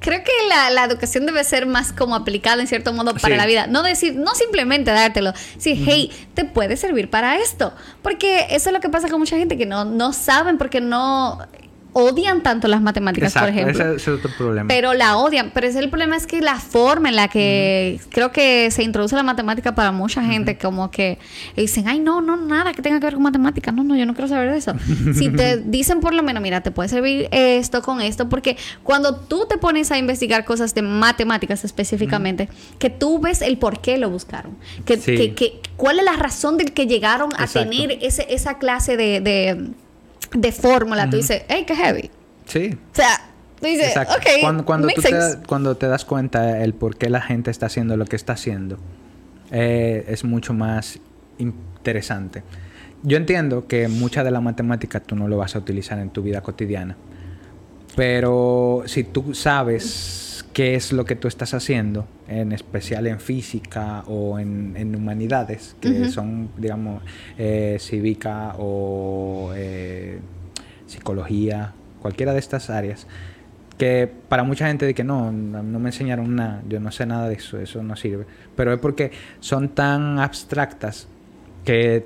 Creo que la, la educación debe ser más como aplicada en cierto modo para Sí. la vida. No decir, no simplemente dártelo. Decir, hey, te puede servir para esto. Porque eso es lo que pasa con mucha gente que no, no saben porque no odian tanto las matemáticas, por ejemplo. ese, ese es otro problema. Pero la odian. Pero ese el problema es que la forma en la que creo que se introduce la matemática para mucha gente, como que dicen, ay, no, no, nada que tenga que ver con matemática. No, no, yo no quiero saber de eso. si te dicen por lo menos, mira, te puede servir esto con esto, porque cuando tú te pones a investigar cosas de matemáticas específicamente, que tú ves el por qué lo buscaron, que, Sí. que, que- cuál es la razón del que llegaron a Exacto. tener ese, esa clase de, de, de fórmula. Tú dices, hey, qué heavy. sí. O sea, tú dices, Exacto. ok, cuando, cuando, tú te, sense. cuando te das cuenta el por qué la gente está haciendo lo que está haciendo, eh, es mucho más interesante. Yo entiendo que mucha de la matemática tú no lo vas a utilizar en tu vida cotidiana, pero si tú sabes qué es lo que tú estás haciendo, en especial en física o en, en humanidades, que son, digamos, eh, cívica o eh, psicología, cualquiera de estas áreas, que para mucha gente de que no, no no me enseñaron nada, yo no sé nada de eso, eso no sirve. Pero es porque son tan abstractas que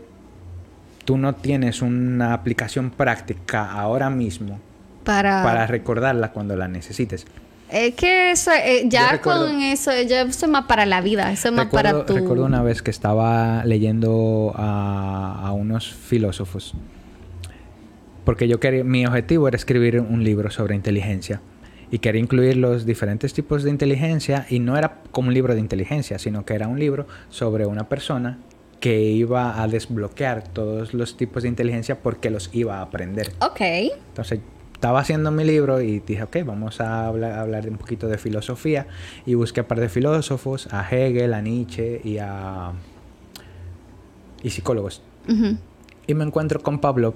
tú no tienes una aplicación práctica ahora mismo Para, para recordarla cuando la necesites. Es que eso, eh, ya recuerdo- con eso, ya eso es más para la vida, eso es más Recuerdo, para tu... recuerdo una vez que estaba leyendo a, a unos filósofos, porque yo quería, mi objetivo era escribir un libro sobre inteligencia y quería incluir los diferentes tipos de inteligencia y no era como un libro de inteligencia, sino que era un libro sobre una persona que iba a desbloquear todos los tipos de inteligencia porque los iba a aprender. Ok. Entonces, estaba haciendo mi libro y dije, ok, vamos a hablar, hablar un poquito de filosofía. Y busqué a par de filósofos, a Hegel, a Nietzsche y a... y psicólogos. Y me encuentro con Pablo.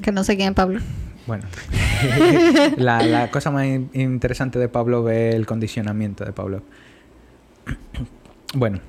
Que no sé quién es Pablo. Bueno, la, la cosa más in- interesante de Pablo es el condicionamiento de Pablo. Bueno,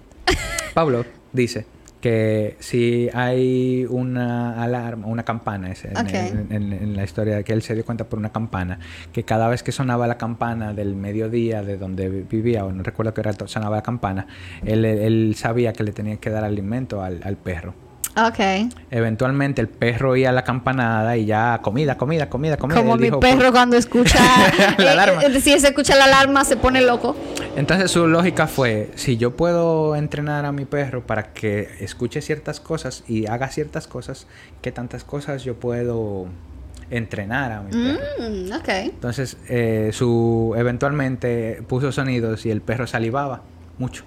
Pablo dice que si hay una alarma, una campana, es en, Ok. en- en- en la historia que él se dio cuenta por una campana, que cada vez que sonaba la campana del mediodía de donde vi- vivía, o no recuerdo qué to- sonaba la campana, él, él sabía que le tenía que dar alimento al, al perro. Ok. Eventualmente el perro oía la campanada y ya comida, comida, comida, comida. Como mi dijo, perro "Pues-". cuando escucha... La eh, alarma. eh, si se escucha la alarma se pone loco. Entonces su lógica fue, si yo puedo entrenar a mi perro para que escuche ciertas cosas y haga ciertas cosas, ¿qué tantas cosas yo puedo entrenar a mi perro? Mm, ok. Entonces eh, su eventualmente puso sonidos y el perro salivaba mucho.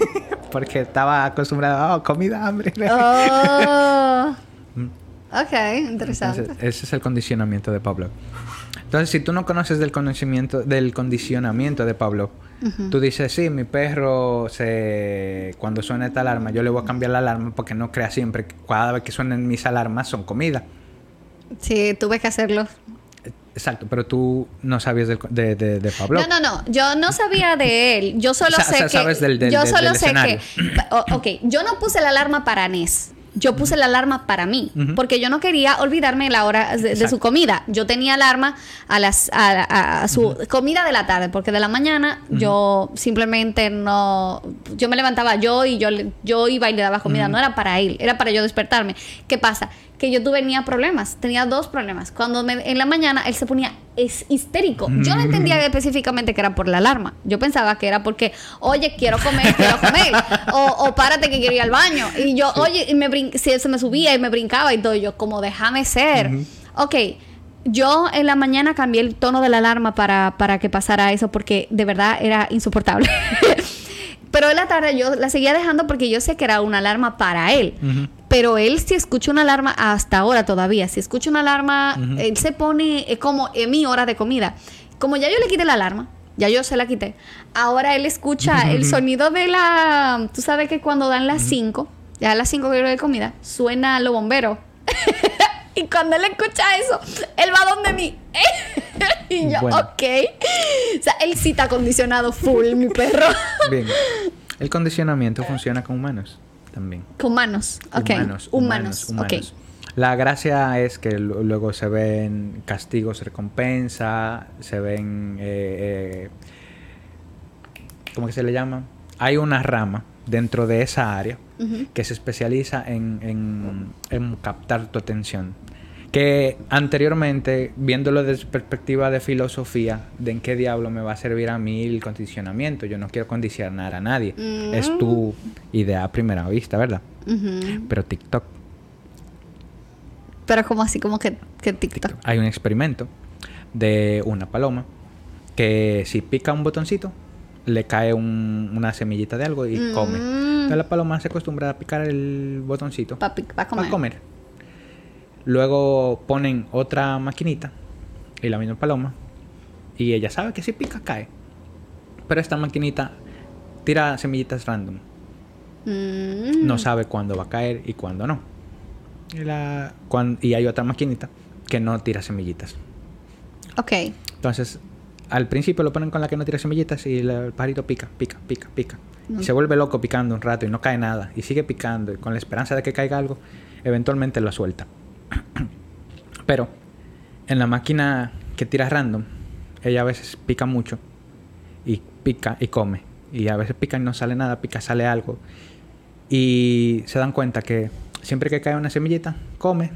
Porque estaba acostumbrado, oh, comida, hambre. Oh. Mm. ok, interesante. Entonces, ese es el condicionamiento de Pablo. Entonces, si tú no conoces del conocimiento, del condicionamiento de Pablo, Ujú. tú dices, sí, mi perro se cuando suena esta alarma, yo le voy a cambiar la alarma porque no crea siempre que cada vez que suenen mis alarmas son comida. Sí, tuve que hacerlo. Exacto, pero tú no sabías del de, de, de Pablo. No, no, no. Yo no sabía de él. Yo solo sé que. sabes del- del- yo solo sé escenario. que. ok, yo no puse la alarma para Nes. Yo puse la alarma para mí, porque yo no quería olvidarme la hora de, de su comida. Yo tenía alarma a las a, a- a su comida de la tarde, porque de la mañana yo simplemente no, yo me levantaba yo y yo yo iba y le daba comida. No era para él, era para yo despertarme. ¿Qué pasa? Que yo tuve tenía problemas, tenía dos problemas. Cuando me- en la mañana él se ponía es histérico. Yo no entendía específicamente que era por la alarma. Yo pensaba que era porque, oye, quiero comer, quiero comer. o, o párate que quiero ir al baño. Y yo, oye, y me si él se me subía y me brincaba y todo. Yo, como, déjame ser. Ok. Yo en la mañana cambié el tono de la alarma para, para que pasara eso porque de verdad era insoportable. Pero en la tarde yo la seguía dejando porque yo sé que era una alarma para él. Pero él si escucha una alarma, hasta ahora todavía, si escucha una alarma, él se pone es como en mi hora de comida. Como ya yo le quité la alarma, ya yo se la quité. Ahora él escucha el sonido de la... Tú sabes que cuando dan las 5, ya a las 5 que de comida, suena lo bombero. y cuando él escucha eso, él va donde mí. y yo, ok. O sea, él sí está acondicionado full, mi perro. Bien. El condicionamiento funciona con humanos también. Con manos, ok. Humanos, humanos, humanos. La gracia es que luego se ven castigos, recompensa, se ven... Eh, eh, ¿Cómo que se le llama? Hay una rama dentro de esa área que se especializa en, en, captar tu atención. Que anteriormente, viéndolo desde perspectiva de filosofía, de en qué diablo me va a servir a mí el condicionamiento. Yo no quiero condicionar a nadie. Es mm. tu idea a primera vista, ¿verdad? Pero TikTok pero como así, como que, que TikTok. Hay un experimento de una paloma que si pica un botoncito, le cae una semillita de algo y mm. come. Entonces la paloma se acostumbra a picar el botoncito para comer. comer. Luego ponen otra maquinita y la misma paloma y ella sabe que si pica cae. Pero esta maquinita tira semillitas random. Mm. No sabe cuándo va a caer y cuándo no. Y, hay otra maquinita que no tira semillitas. Ok. Entonces, al principio lo ponen con la que no tira semillitas y el pajarito pica, pica, pica, pica. Y se vuelve loco picando un rato y no cae nada. Y sigue picando y con la esperanza de que caiga algo, eventualmente lo suelta. Pero en la máquina que tira random, ella a veces pica mucho y pica y come. Y a veces pica y no sale nada, pica, sale algo. Y se dan cuenta que Siempre que cae una semillita, come,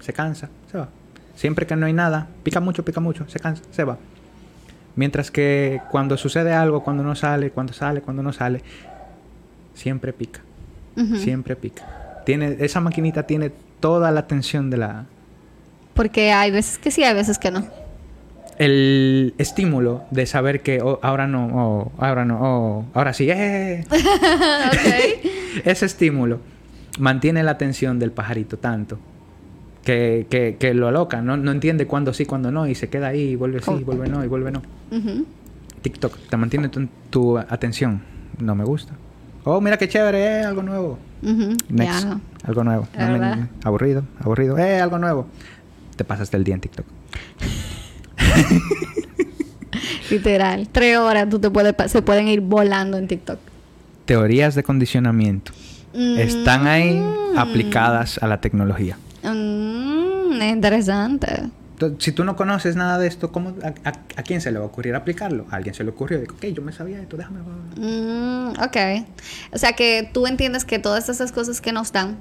se cansa, se va. Siempre que no hay nada, pica mucho, pica mucho, se cansa, se va. Mientras que cuando sucede algo, cuando no sale, cuando sale, cuando no sale, siempre pica. Siempre pica. Tiene, esa maquinita tiene toda la atención de la... Porque hay veces que sí, hay veces que no. El estímulo de saber que oh, ahora no, oh, ahora no, oh, ahora sí, eh. Ese estímulo mantiene la atención del pajarito tanto que, que, lo aloca, no, no, entiende cuándo sí, cuándo no, y se queda ahí, y vuelve sí, vuelve no, y vuelve no. TikTok te mantiene tu, atención. No me gusta. Oh, mira qué chévere, eh, algo nuevo. Next, algo nuevo. aburrido, aburrido, eh, algo nuevo. Te pasaste el día en TikTok. Literal, tres horas tú te puedes, se pueden ir volando en TikTok. Teorías de condicionamiento están ahí mm. aplicadas a la tecnología. Mm, interesante. Si tú no conoces nada de esto, ¿cómo, a, quién se le va a ocurrir aplicarlo? A alguien se le ocurrió. Digo, ok, yo me sabía esto, déjame. Mm, ok. O sea que tú entiendes que todas esas cosas que nos dan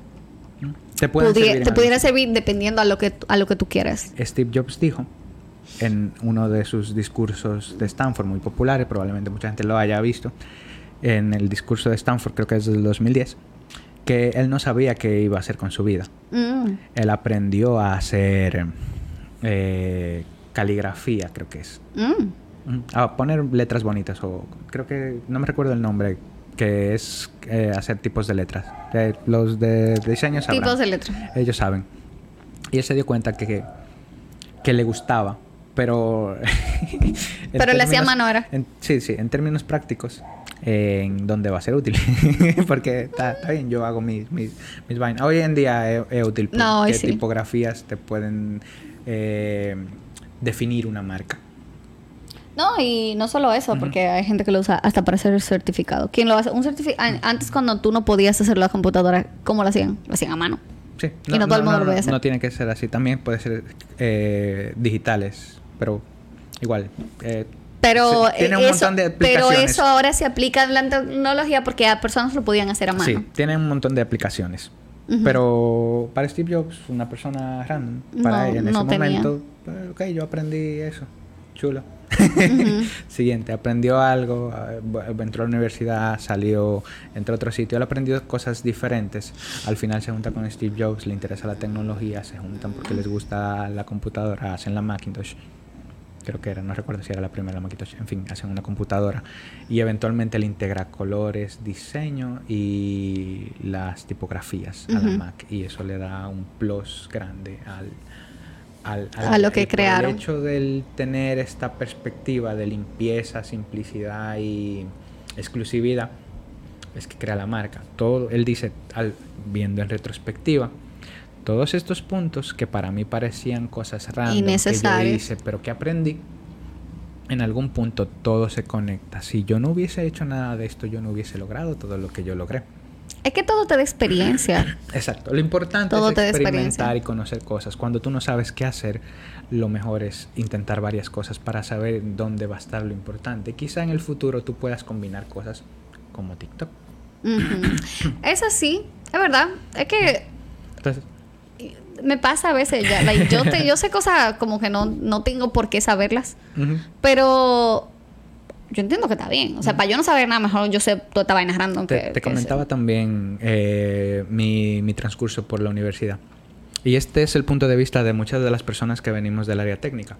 te, pueden servir te pudieran servir dependiendo a lo, que, a lo que tú quieras. Steve Jobs dijo en uno de sus discursos de Stanford, muy populares, probablemente mucha gente lo haya visto, en el discurso de Stanford, creo que es del 2010 que él no sabía qué iba a hacer con su vida. Mm. Él aprendió a hacer eh, caligrafía, creo que es. Mm. A poner letras bonitas, o creo que, no me recuerdo el nombre, que es eh, hacer tipos de letras. Eh, los de, diseño sabrán. Tipos de letras. Ellos saben. Y él se dio cuenta que, que, le gustaba, pero... pero le hacía mano ahora. sí, sí, en términos prácticos en donde va a ser útil. porque está, bien, yo hago mis, mis, vainas. Hoy en día es, útil porque tipografías te pueden eh, definir una marca. No, y no solo eso, porque hay gente que lo usa hasta para hacer certificado. ¿Quién lo hace? Un certificado. Antes, cuando tú no podías hacerlo a computadora, ¿cómo lo hacían? Lo hacían a mano. Sí, no, y no, todo el mundo lo puede hacer. No tiene que ser así. También puede ser eh, digitales, pero igual. Eh, pero, eso, pero eso ahora se aplica en la tecnología porque a personas lo podían hacer a mano. Sí, tiene un montón de aplicaciones. Pero para Steve Jobs, una persona random, para él en ese momento, pues, ok, yo aprendí eso. Chulo. Siguiente, aprendió algo, entró a la universidad, salió, entró a otro sitio, él aprendió cosas diferentes. Al final se junta con Steve Jobs, le interesa la tecnología, se juntan porque les gusta la computadora, hacen la Macintosh creo que era, no recuerdo si era la primera Macintosh, en fin, hacen una computadora y eventualmente le integra colores, diseño y las tipografías a la Mac y eso le da un plus grande al, al, a lo que el, crearon. El hecho de tener esta perspectiva de limpieza, simplicidad y exclusividad es que crea la marca. Todo, él dice, al, viendo en retrospectiva, todos estos puntos que para mí parecían cosas random, que yo hice, pero que aprendí, en algún punto todo se conecta. Si yo no hubiese hecho nada de esto, yo no hubiese logrado todo lo que yo logré. Es que todo te da experiencia. Exacto. Lo importante es experimentar y conocer cosas. Cuando tú no sabes qué hacer, lo mejor es intentar varias cosas para saber dónde va a estar lo importante. Quizá en el futuro tú puedas combinar cosas como TikTok. Es así, es verdad. Es que Entonces, me pasa a veces ya. yo, te, yo sé cosas como que no, no tengo por qué saberlas. Pero yo entiendo que está bien. O sea, para yo no saber nada, mejor yo sé toda esta vaina random. Te, te comentaba también eh, mi, mi transcurso por la universidad. Y este es el punto de vista de muchas de las personas que venimos del área técnica.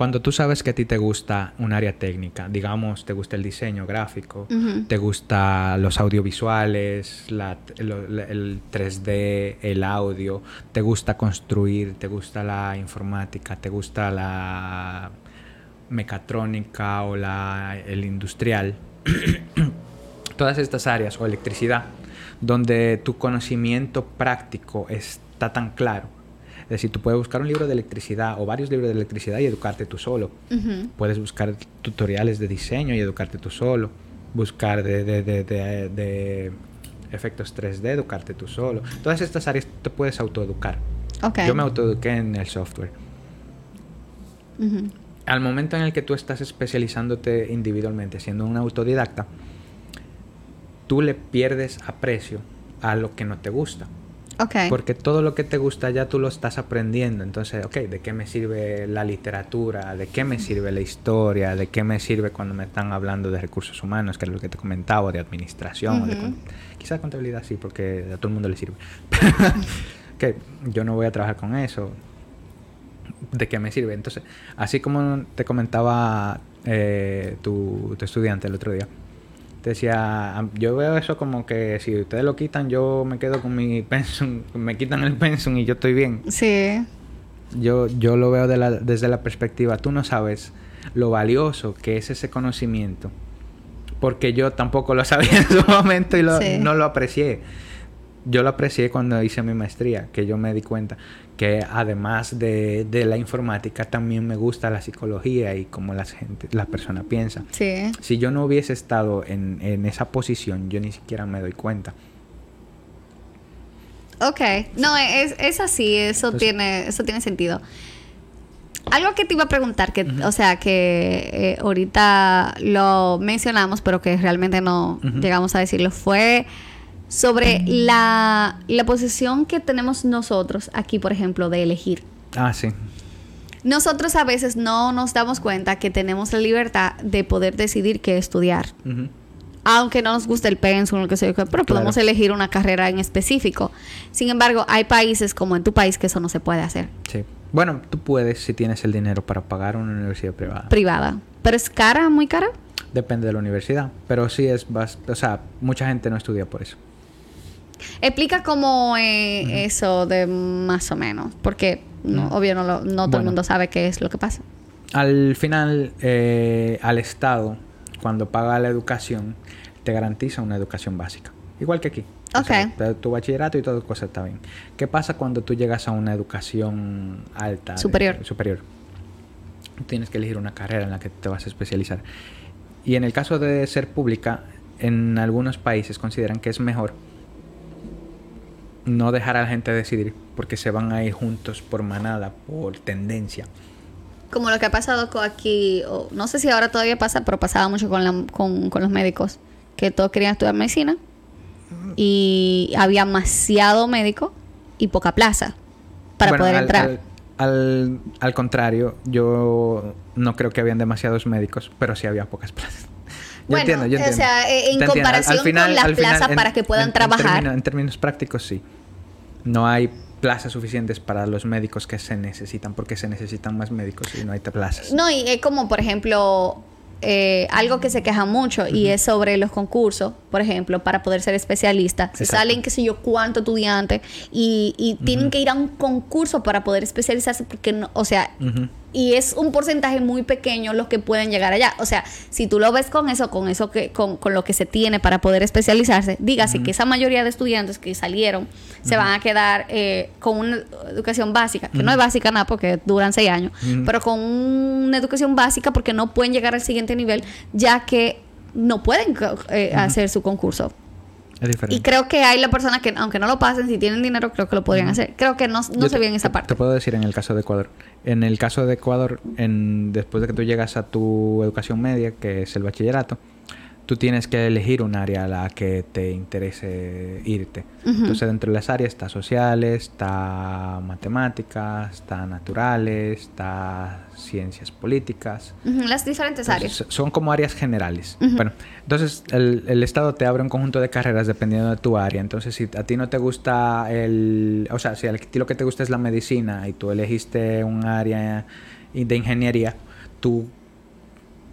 Cuando tú sabes que a ti te gusta un área técnica, digamos, te gusta el diseño gráfico, te gusta los audiovisuales, el 3D, el audio, te gusta construir, te gusta la informática, te gusta la mecatrónica o la, el industrial, todas estas áreas o electricidad, donde tu conocimiento práctico está tan claro es decir, tú puedes buscar un libro de electricidad o varios libros de electricidad y educarte tú solo. Puedes buscar tutoriales de diseño y educarte tú solo. Buscar de, de, de, de efectos 3D, educarte tú solo. Todas estas áreas te puedes autoeducar. Yo me autoeduqué en el software. Al momento en el que tú estás especializándote individualmente, siendo un autodidacta, tú le pierdes aprecio a lo que no te gusta. Porque todo lo que te gusta ya tú lo estás aprendiendo. Entonces, ok, ¿de qué me sirve la literatura? ¿De qué me sirve la historia? ¿De qué me sirve cuando me están hablando de recursos humanos, que es lo que te comentaba, de administración? de quizá contabilidad sí, porque a todo el mundo le sirve. que yo no voy a trabajar con eso. ¿De qué me sirve? Entonces, así como te comentaba eh, tu, tu estudiante el otro día, te decía, yo veo eso como que si ustedes lo quitan, yo me quedo con mi pensum, me quitan el pensum y yo estoy bien. Sí. Yo, yo lo veo desde la perspectiva, tú no sabes lo valioso que es ese conocimiento, porque yo tampoco lo sabía en su momento y no lo aprecié. Yo lo aprecié cuando hice mi maestría, que yo me di cuenta que además de, la informática también me gusta la psicología y cómo la gente, la persona piensa. Sí. Si yo no hubiese estado en, esa posición, yo ni siquiera me doy cuenta. Ok, no, es, es así, eso, tiene, eso tiene sentido. Algo que te iba a preguntar, que, o sea, que eh, ahorita lo mencionamos, pero que realmente no llegamos a decirlo, fue sobre la, la posición que tenemos nosotros aquí, por ejemplo, de elegir. Ah, sí. Nosotros a veces no nos damos cuenta que tenemos la libertad de poder decidir qué estudiar. Aunque no nos guste el pensum, lo que sea, pero podemos elegir una carrera en específico. Sin embargo, hay países como en tu país que eso no se puede hacer. Sí. Bueno, tú puedes si tienes el dinero para pagar una universidad privada. Privada. ¿Pero es cara, muy cara? Depende de la universidad. Pero sí es... O sea, mucha gente no estudia por eso. Explica cómo eh, eso de más o menos, porque no, obvio no, no todo el mundo sabe qué es lo que pasa. Al final, eh, al Estado, cuando paga la educación, te garantiza una educación básica. Igual que aquí. Ok. tu bachillerato y todo cosa está bien. ¿Qué pasa cuando tú llegas a una educación alta? Superior. superior. Tienes que elegir una carrera en la que te vas a especializar. Y en el caso de ser pública, en algunos países consideran que es mejor no dejar a la gente decidir porque se van a ir juntos por manada, por tendencia. Como lo que ha pasado aquí, no sé si ahora todavía pasa, pero pasaba mucho con, con, los médicos, que todos querían estudiar medicina y había demasiado médico y poca plaza para poder entrar. Al, al, contrario, yo no creo que habían demasiados médicos, pero sí había pocas plazas. Yo entiendo, yo entiendo. O sea, eh, en comparación con las plazas para que puedan trabajar. en términos prácticos, sí no hay plazas suficientes para los médicos que se necesitan, porque se necesitan más médicos y no hay plazas. No, y es como, por ejemplo, eh, algo que se queja mucho y es sobre los concursos, por ejemplo, para poder ser especialista. Se salen, qué sé yo, cuántos estudiantes y, y tienen que ir a un concurso para poder especializarse porque, no, o sea, y es un porcentaje muy pequeño los que pueden llegar allá. O sea, si tú lo ves con eso, con eso que, con, con lo que se tiene para poder especializarse, dígase que esa mayoría de estudiantes que salieron se van a quedar eh, con una educación básica, que no es básica nada porque duran seis años, pero con una educación básica porque no pueden llegar al siguiente nivel, ya que no pueden eh, hacer su concurso. Y creo que hay la persona que, aunque no lo pasen, si tienen dinero, creo que lo podrían hacer. Creo que no, no se ve en esa parte. Te puedo decir en el caso de Ecuador. En el caso de Ecuador, en, después de que tú llegas a tu educación media, que es el bachillerato, tú tienes que elegir un área a la que te interese irte. Entonces, dentro de las áreas está sociales, está matemáticas, está naturales, está ciencias políticas. Las diferentes áreas. Son como áreas generales. Bueno, entonces el, el, Estado te abre un conjunto de carreras dependiendo de tu área. Entonces, si a ti no te gusta el... O sea, si a ti lo que te gusta es la medicina y tú elegiste un área de ingeniería, tú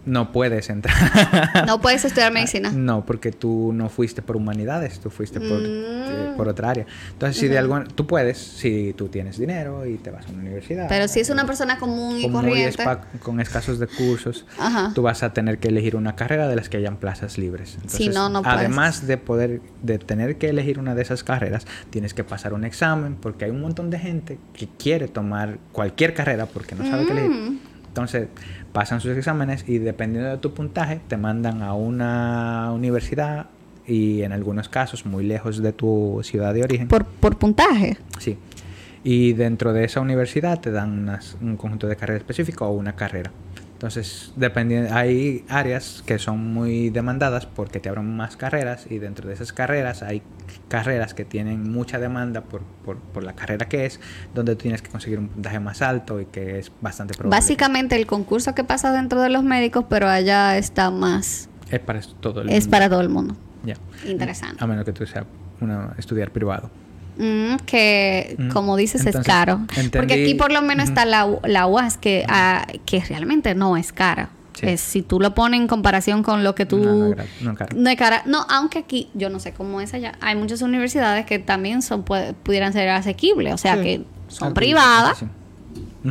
no puedes entrar. no puedes estudiar medicina. No, porque tú no fuiste por humanidades, tú fuiste por, eh, mm. por otra área. Entonces, si de algo, tú puedes, si tú tienes dinero y te vas a una universidad. Pero si es una persona común y corriente. con escasos recursos, tú vas a tener que elegir una carrera de las que hayan plazas libres. Entonces, no, no Además de poder, de tener que elegir una de esas carreras, tienes que pasar un examen porque hay un montón de gente que quiere tomar cualquier carrera porque no sabe qué elegir. Entonces, pasan sus exámenes y dependiendo de tu puntaje te mandan a una universidad y en algunos casos muy lejos de tu ciudad de origen. ¿Por, por puntaje? Sí. Y dentro de esa universidad te dan un conjunto de carreras específico o una carrera. Entonces, dependiendo, hay áreas que son muy demandadas porque te abren más carreras y dentro de esas carreras hay carreras que tienen mucha demanda por, por, la carrera que es, donde tú tienes que conseguir un puntaje más alto y que es bastante probable. Básicamente el concurso que pasa dentro de los médicos, pero allá está más... Es para todo el es mundo. para todo el mundo. Ya. Interesante. A menos que tú seas una, estudiar privado. Mm, que mm. como dices es caro. Porque aquí por lo menos está la, la UAS que, ah, que realmente no es cara. Es, si tú lo pones en comparación con lo que tú... No, no, cara. No, aunque aquí, yo no sé cómo es allá, hay muchas universidades que también son pudieran ser asequibles, o sea que son privadas,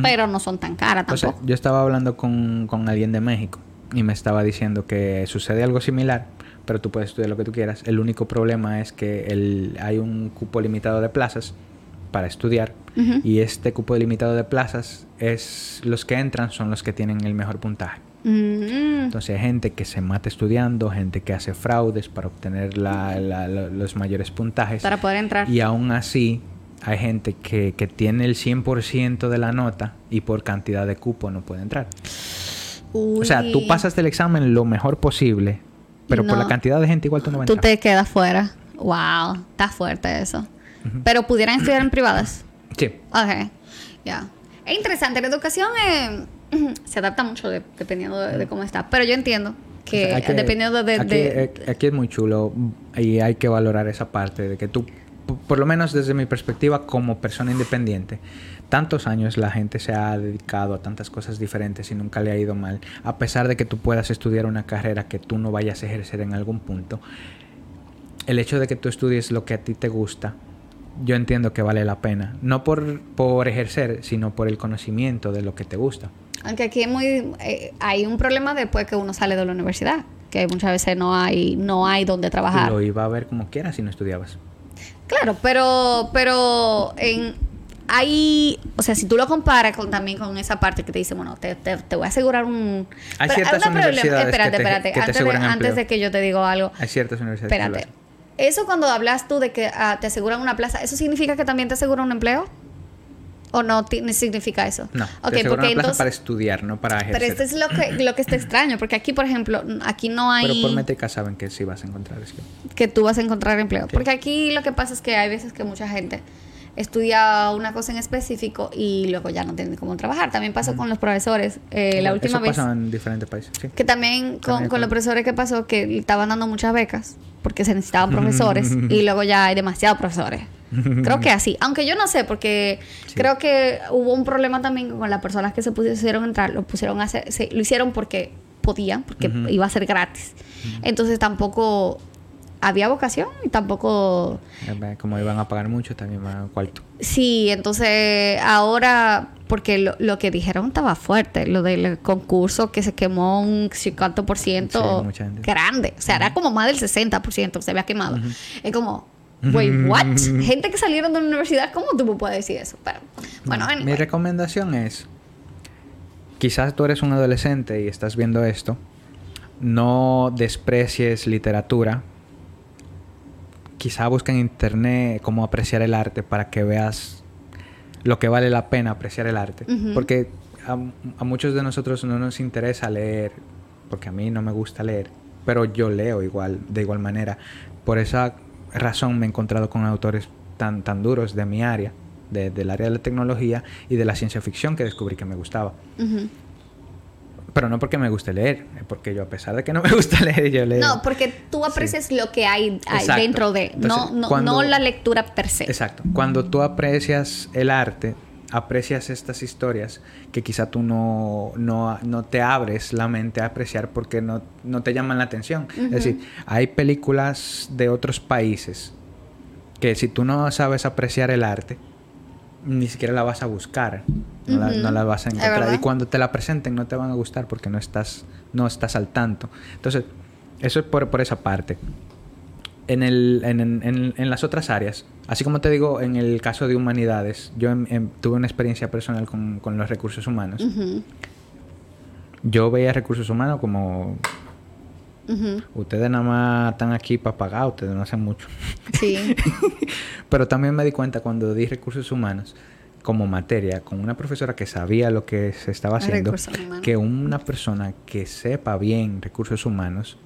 pero no son tan caras tampoco. yo estaba hablando con, con alguien de México y me estaba diciendo que sucede algo similar pero tú puedes estudiar lo que tú quieras. El único problema es que el, hay un cupo limitado de plazas para estudiar y este cupo limitado de plazas es los que entran son los que tienen el mejor puntaje. Mm. Entonces hay gente que se mata estudiando, gente que hace fraudes para obtener los mayores puntajes. Para poder entrar. Y aún así hay gente que, que tiene el 100% de la nota y por cantidad de cupo no puede entrar. O sea, tú pasas del examen lo mejor posible, pero por la cantidad de gente igual tú no vas Tú te quedas fuera. Wow, está fuerte eso. Pero pudieran estudiar en privadas. Sí. Ok, ya. Es interesante. La educación eh, se adapta mucho dependiendo de, cómo está. Pero yo entiendo que, dependiendo de... Aquí, aquí, es muy chulo y hay que valorar esa parte de que tú, por lo menos desde mi perspectiva como persona independiente, tantos años la gente se ha dedicado a tantas cosas diferentes y nunca le ha ido mal, a pesar de que tú puedas estudiar una carrera que tú no vayas a ejercer en algún punto, el hecho de que tú estudies lo que a ti te gusta, yo entiendo que vale la pena. No por, por ejercer, sino por el conocimiento de lo que te gusta. Aunque aquí muy, eh, hay un problema después que uno sale de la universidad, que muchas veces no hay, no hay donde trabajar. Lo iba a ver como quieras si no estudiabas. Claro, pero, pero en, hay, o sea, si tú lo comparas con también con esa parte que te dice, bueno, te, te, voy a asegurar un... Hay ciertas universidades espérate, que te, espérate, que antes, de, antes de que yo te digo algo. Hay ciertas universidades Espérate. eso cuando hablas tú de que ah, te aseguran una plaza, ¿eso significa que también te aseguran un empleo? ¿O no significa eso? No, okay, te porque una plaza para estudiar, no para ejercer. Pero esto es lo que, lo que está extraño, porque aquí, por ejemplo, aquí no hay... Pero por métrica saben que sí vas a encontrar. Es que... que tú vas a encontrar empleo. Porque aquí lo que pasa es que hay veces que mucha gente estudia una cosa en específico y luego ya no tienen cómo trabajar. También pasó con los profesores. Eh, la última vez. Pasa en diferentes países. Sí. Que también, con, con, los profesores que pasó que estaban dando muchas becas porque se necesitaban profesores y luego ya hay demasiados profesores. Creo que así. Aunque yo no sé, porque creo que hubo un problema también con las personas que se pusieron a entrar. Lo pusieron a hacer, se, lo hicieron porque podían, porque iba a ser gratis. Entonces tampoco había vocación y tampoco... Como iban a pagar mucho, también a cuarto. Sí, entonces ahora, porque lo, que dijeron estaba fuerte, lo del concurso que se quemó un 50% grande, o sea, era como más del 60% se había quemado. Es como, wait, what? Gente que salieron de la universidad, ¿cómo tú me puedes decir eso? Pero, bueno, Mi recomendación es, quizás tú eres un adolescente y estás viendo esto, no desprecies literatura, quizá busca en internet cómo apreciar el arte para que veas lo que vale la pena apreciar el arte. Porque a, muchos de nosotros no nos interesa leer, porque a mí no me gusta leer, pero yo leo igual, de igual manera. Por esa razón me he encontrado con autores tan, tan duros de mi área, del área de la tecnología y de la ciencia ficción que descubrí que me gustaba. Pero no porque me guste leer, porque yo a pesar de que no me gusta leer, yo leo. No, porque tú aprecias lo que hay, dentro de, no, no, la lectura per se. Exacto. Cuando tú aprecias el arte, aprecias estas historias que quizá tú no, no, no, te abres la mente a apreciar porque no, no te llaman la atención. Es decir, hay películas de otros países que si tú no sabes apreciar el arte, ni siquiera la vas a buscar, no, la, vas a encontrar. Y cuando te la presenten no te van a gustar porque no estás, no estás al tanto. Entonces, eso es por, por esa parte. En, el, en, en, en, las otras áreas, así como te digo, en el caso de humanidades, yo tuve una experiencia personal con, con los recursos humanos. Yo veía recursos humanos como Ustedes nada más están aquí para pagar, ustedes no hacen mucho. Sí. Pero también me di cuenta cuando di recursos humanos como materia con una profesora que sabía lo que se estaba haciendo, que una persona que sepa bien recursos humanos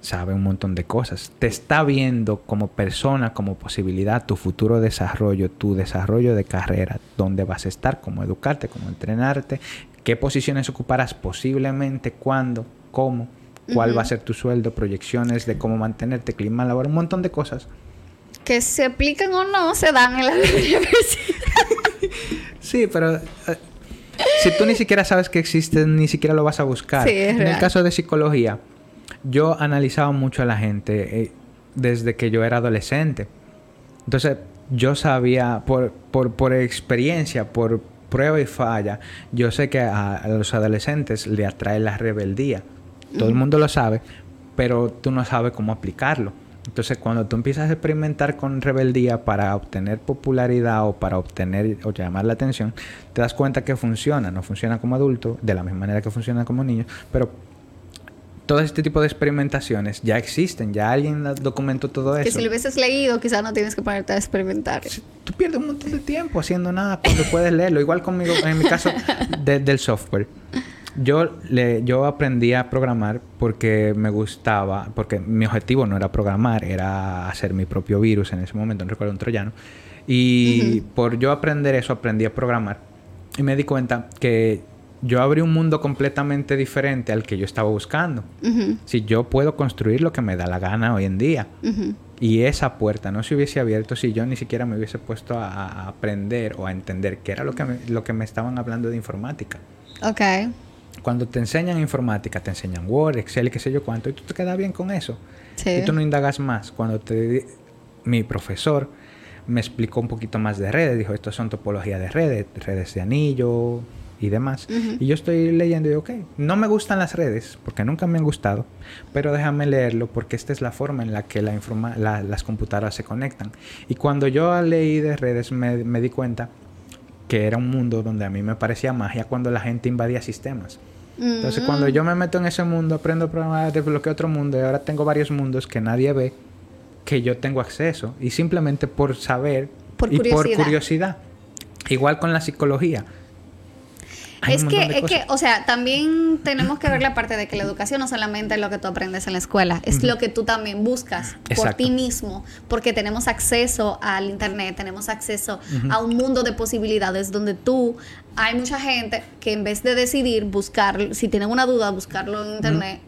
sabe un montón de cosas. Te está viendo como persona, como posibilidad, tu futuro desarrollo, tu desarrollo de carrera, dónde vas a estar, cómo educarte, cómo entrenarte, qué posiciones ocuparás posiblemente, cuándo, cómo cuál va a ser tu sueldo, proyecciones de cómo mantenerte, clima laboral, un montón de cosas. Que se aplican o no, se dan en la universidad. sí, pero eh, si tú ni siquiera sabes que existen, ni siquiera lo vas a buscar. en el caso de psicología, yo analizaba mucho a la gente eh, desde que yo era adolescente. Entonces, yo sabía por, por, por experiencia, por prueba y falla, yo sé que a los adolescentes le atrae la rebeldía. Todo el mundo lo sabe, pero tú no sabes cómo aplicarlo. Entonces, cuando tú empiezas a experimentar con rebeldía para obtener popularidad o para obtener o llamar la atención, te das cuenta que funciona. No funciona como adulto, de la misma manera que funciona como niño, pero todo este tipo de experimentaciones ya existen, ya alguien documentó todo eso. Que si lo hubieses leído, quizás no tienes que ponerte a experimentar. Tú pierdes un montón de tiempo haciendo nada cuando puedes leerlo. Igual conmigo, en mi caso, del software. Yo, le, yo aprendí a programar porque me gustaba, porque mi objetivo no era programar, era hacer mi propio virus en ese momento, no recuerdo un troyano. Y por yo aprender eso, aprendí a programar. Y me di cuenta que yo abrí un mundo completamente diferente al que yo estaba buscando. Si yo puedo construir lo que me da la gana hoy en día. Y esa puerta no se hubiese abierto si yo ni siquiera me hubiese puesto a, aprender o a entender qué era lo que, me, lo que me estaban hablando de informática. Ok cuando te enseñan informática, te enseñan Word, Excel, qué sé yo cuánto, y tú te quedas bien con eso. Y tú no indagas más. Cuando te, mi profesor me explicó un poquito más de redes, dijo, estos son topologías de redes, redes de anillo y demás. Y yo estoy leyendo y digo, ok, no me gustan las redes, porque nunca me han gustado, pero déjame leerlo porque esta es la forma en la que la las computadoras se conectan. Y cuando yo leí de redes me, me di cuenta que era un mundo donde a mí me parecía magia cuando la gente invadía sistemas. Entonces, cuando yo me meto en ese mundo, aprendo a programar, desbloqueo otro mundo y ahora tengo varios mundos que nadie ve, que yo tengo acceso y simplemente por saber y por curiosidad. Igual con la psicología es que, es que, o sea, también tenemos que ver la parte de que la educación no solamente es lo que tú aprendes en la escuela, es lo que tú también buscas por ti mismo, porque tenemos acceso al internet, tenemos acceso a un mundo de posibilidades donde tú, hay mucha gente que en vez de decidir buscar, si tienen una duda, buscarlo en internet,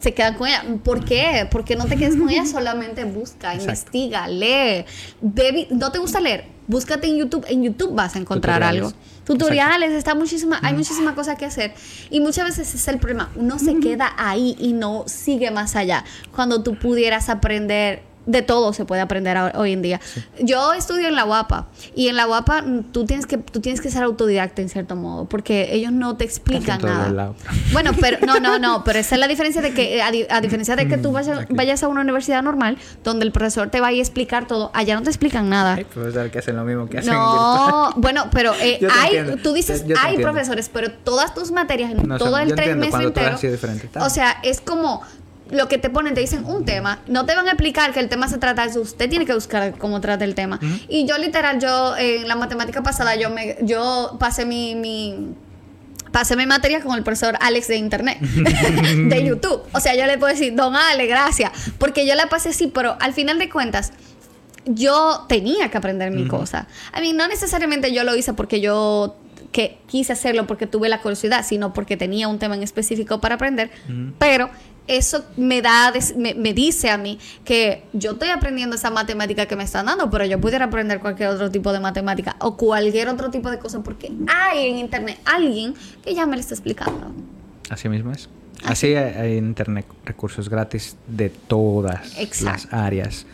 se quedan con ella. ¿Por qué? Porque no te quedes con ella, solamente busca, investiga, lee. Ve, ¿No te gusta leer? Búscate en YouTube. En YouTube vas a encontrar algo. Tutoriales, está muchísima, hay muchísima cosa que hacer. Y muchas veces ese es el problema. Uno se queda ahí y no sigue más allá. Cuando tú pudieras aprender de todo se puede aprender hoy en día. Yo estudio en la UAPA y en la UAPA mm, tú tienes que tú tienes que ser autodidacta en cierto modo porque ellos no te explican nada. Bueno, pero no, no, no, pero esa es la diferencia de que a, diferencia de que tú vayas, vayas, a una universidad normal donde el profesor te va a explicar todo, allá no te explican nada. Hay profesores que hacen lo mismo que hacen No, bueno, pero eh, hay tú dices hay profesores, pero todas tus materias en todo el tres meses entero. O sea, es como lo que te ponen, te dicen un tema, no te van a explicar que el tema se trata de eso, usted tiene que buscar cómo trata el tema. Y yo literal, yo en la matemática pasada, yo me, yo pasé mi, mi pasé mi materia con el profesor Alex de internet, de YouTube. O sea, yo le puedo decir, don Ale, gracias, porque yo la pasé así, pero al final de cuentas, yo tenía que aprender mi cosa. A mí, no necesariamente yo lo hice porque yo que quise hacerlo porque tuve la curiosidad, sino porque tenía un tema en específico para aprender, pero eso me da, me, dice a mí que yo estoy aprendiendo esa matemática que me están dando, pero yo pudiera aprender cualquier otro tipo de matemática o cualquier otro tipo de cosa porque hay en internet alguien que ya me lo está explicando. Así mismo es. Así, hay en internet recursos gratis de todas las áreas.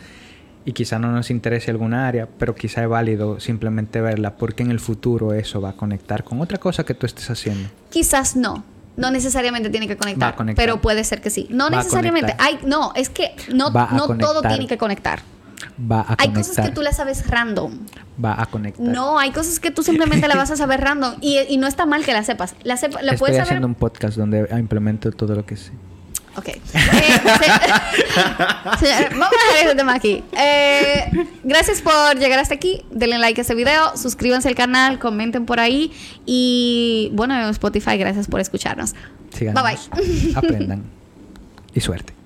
Y quizá no nos interese alguna área, pero quizá es válido simplemente verla porque en el futuro eso va a conectar con otra cosa que tú estés haciendo. Quizás no no necesariamente tiene que conectar, pero puede ser que sí. No necesariamente. Hay, no, es que no, no todo tiene que conectar. Va a hay cosas que tú le sabes random. Va a conectar. No, hay cosas que tú simplemente la vas a saber random. Y, no está mal que la sepas. La, Estoy haciendo un podcast donde implemento todo lo que sé. Ok. Eh, vamos a dejar ese tema aquí. Eh, gracias por llegar hasta aquí. Denle like a este video, suscríbanse al canal, comenten por ahí. Y bueno, Spotify, gracias por escucharnos. bye bye. Aprendan. Y suerte.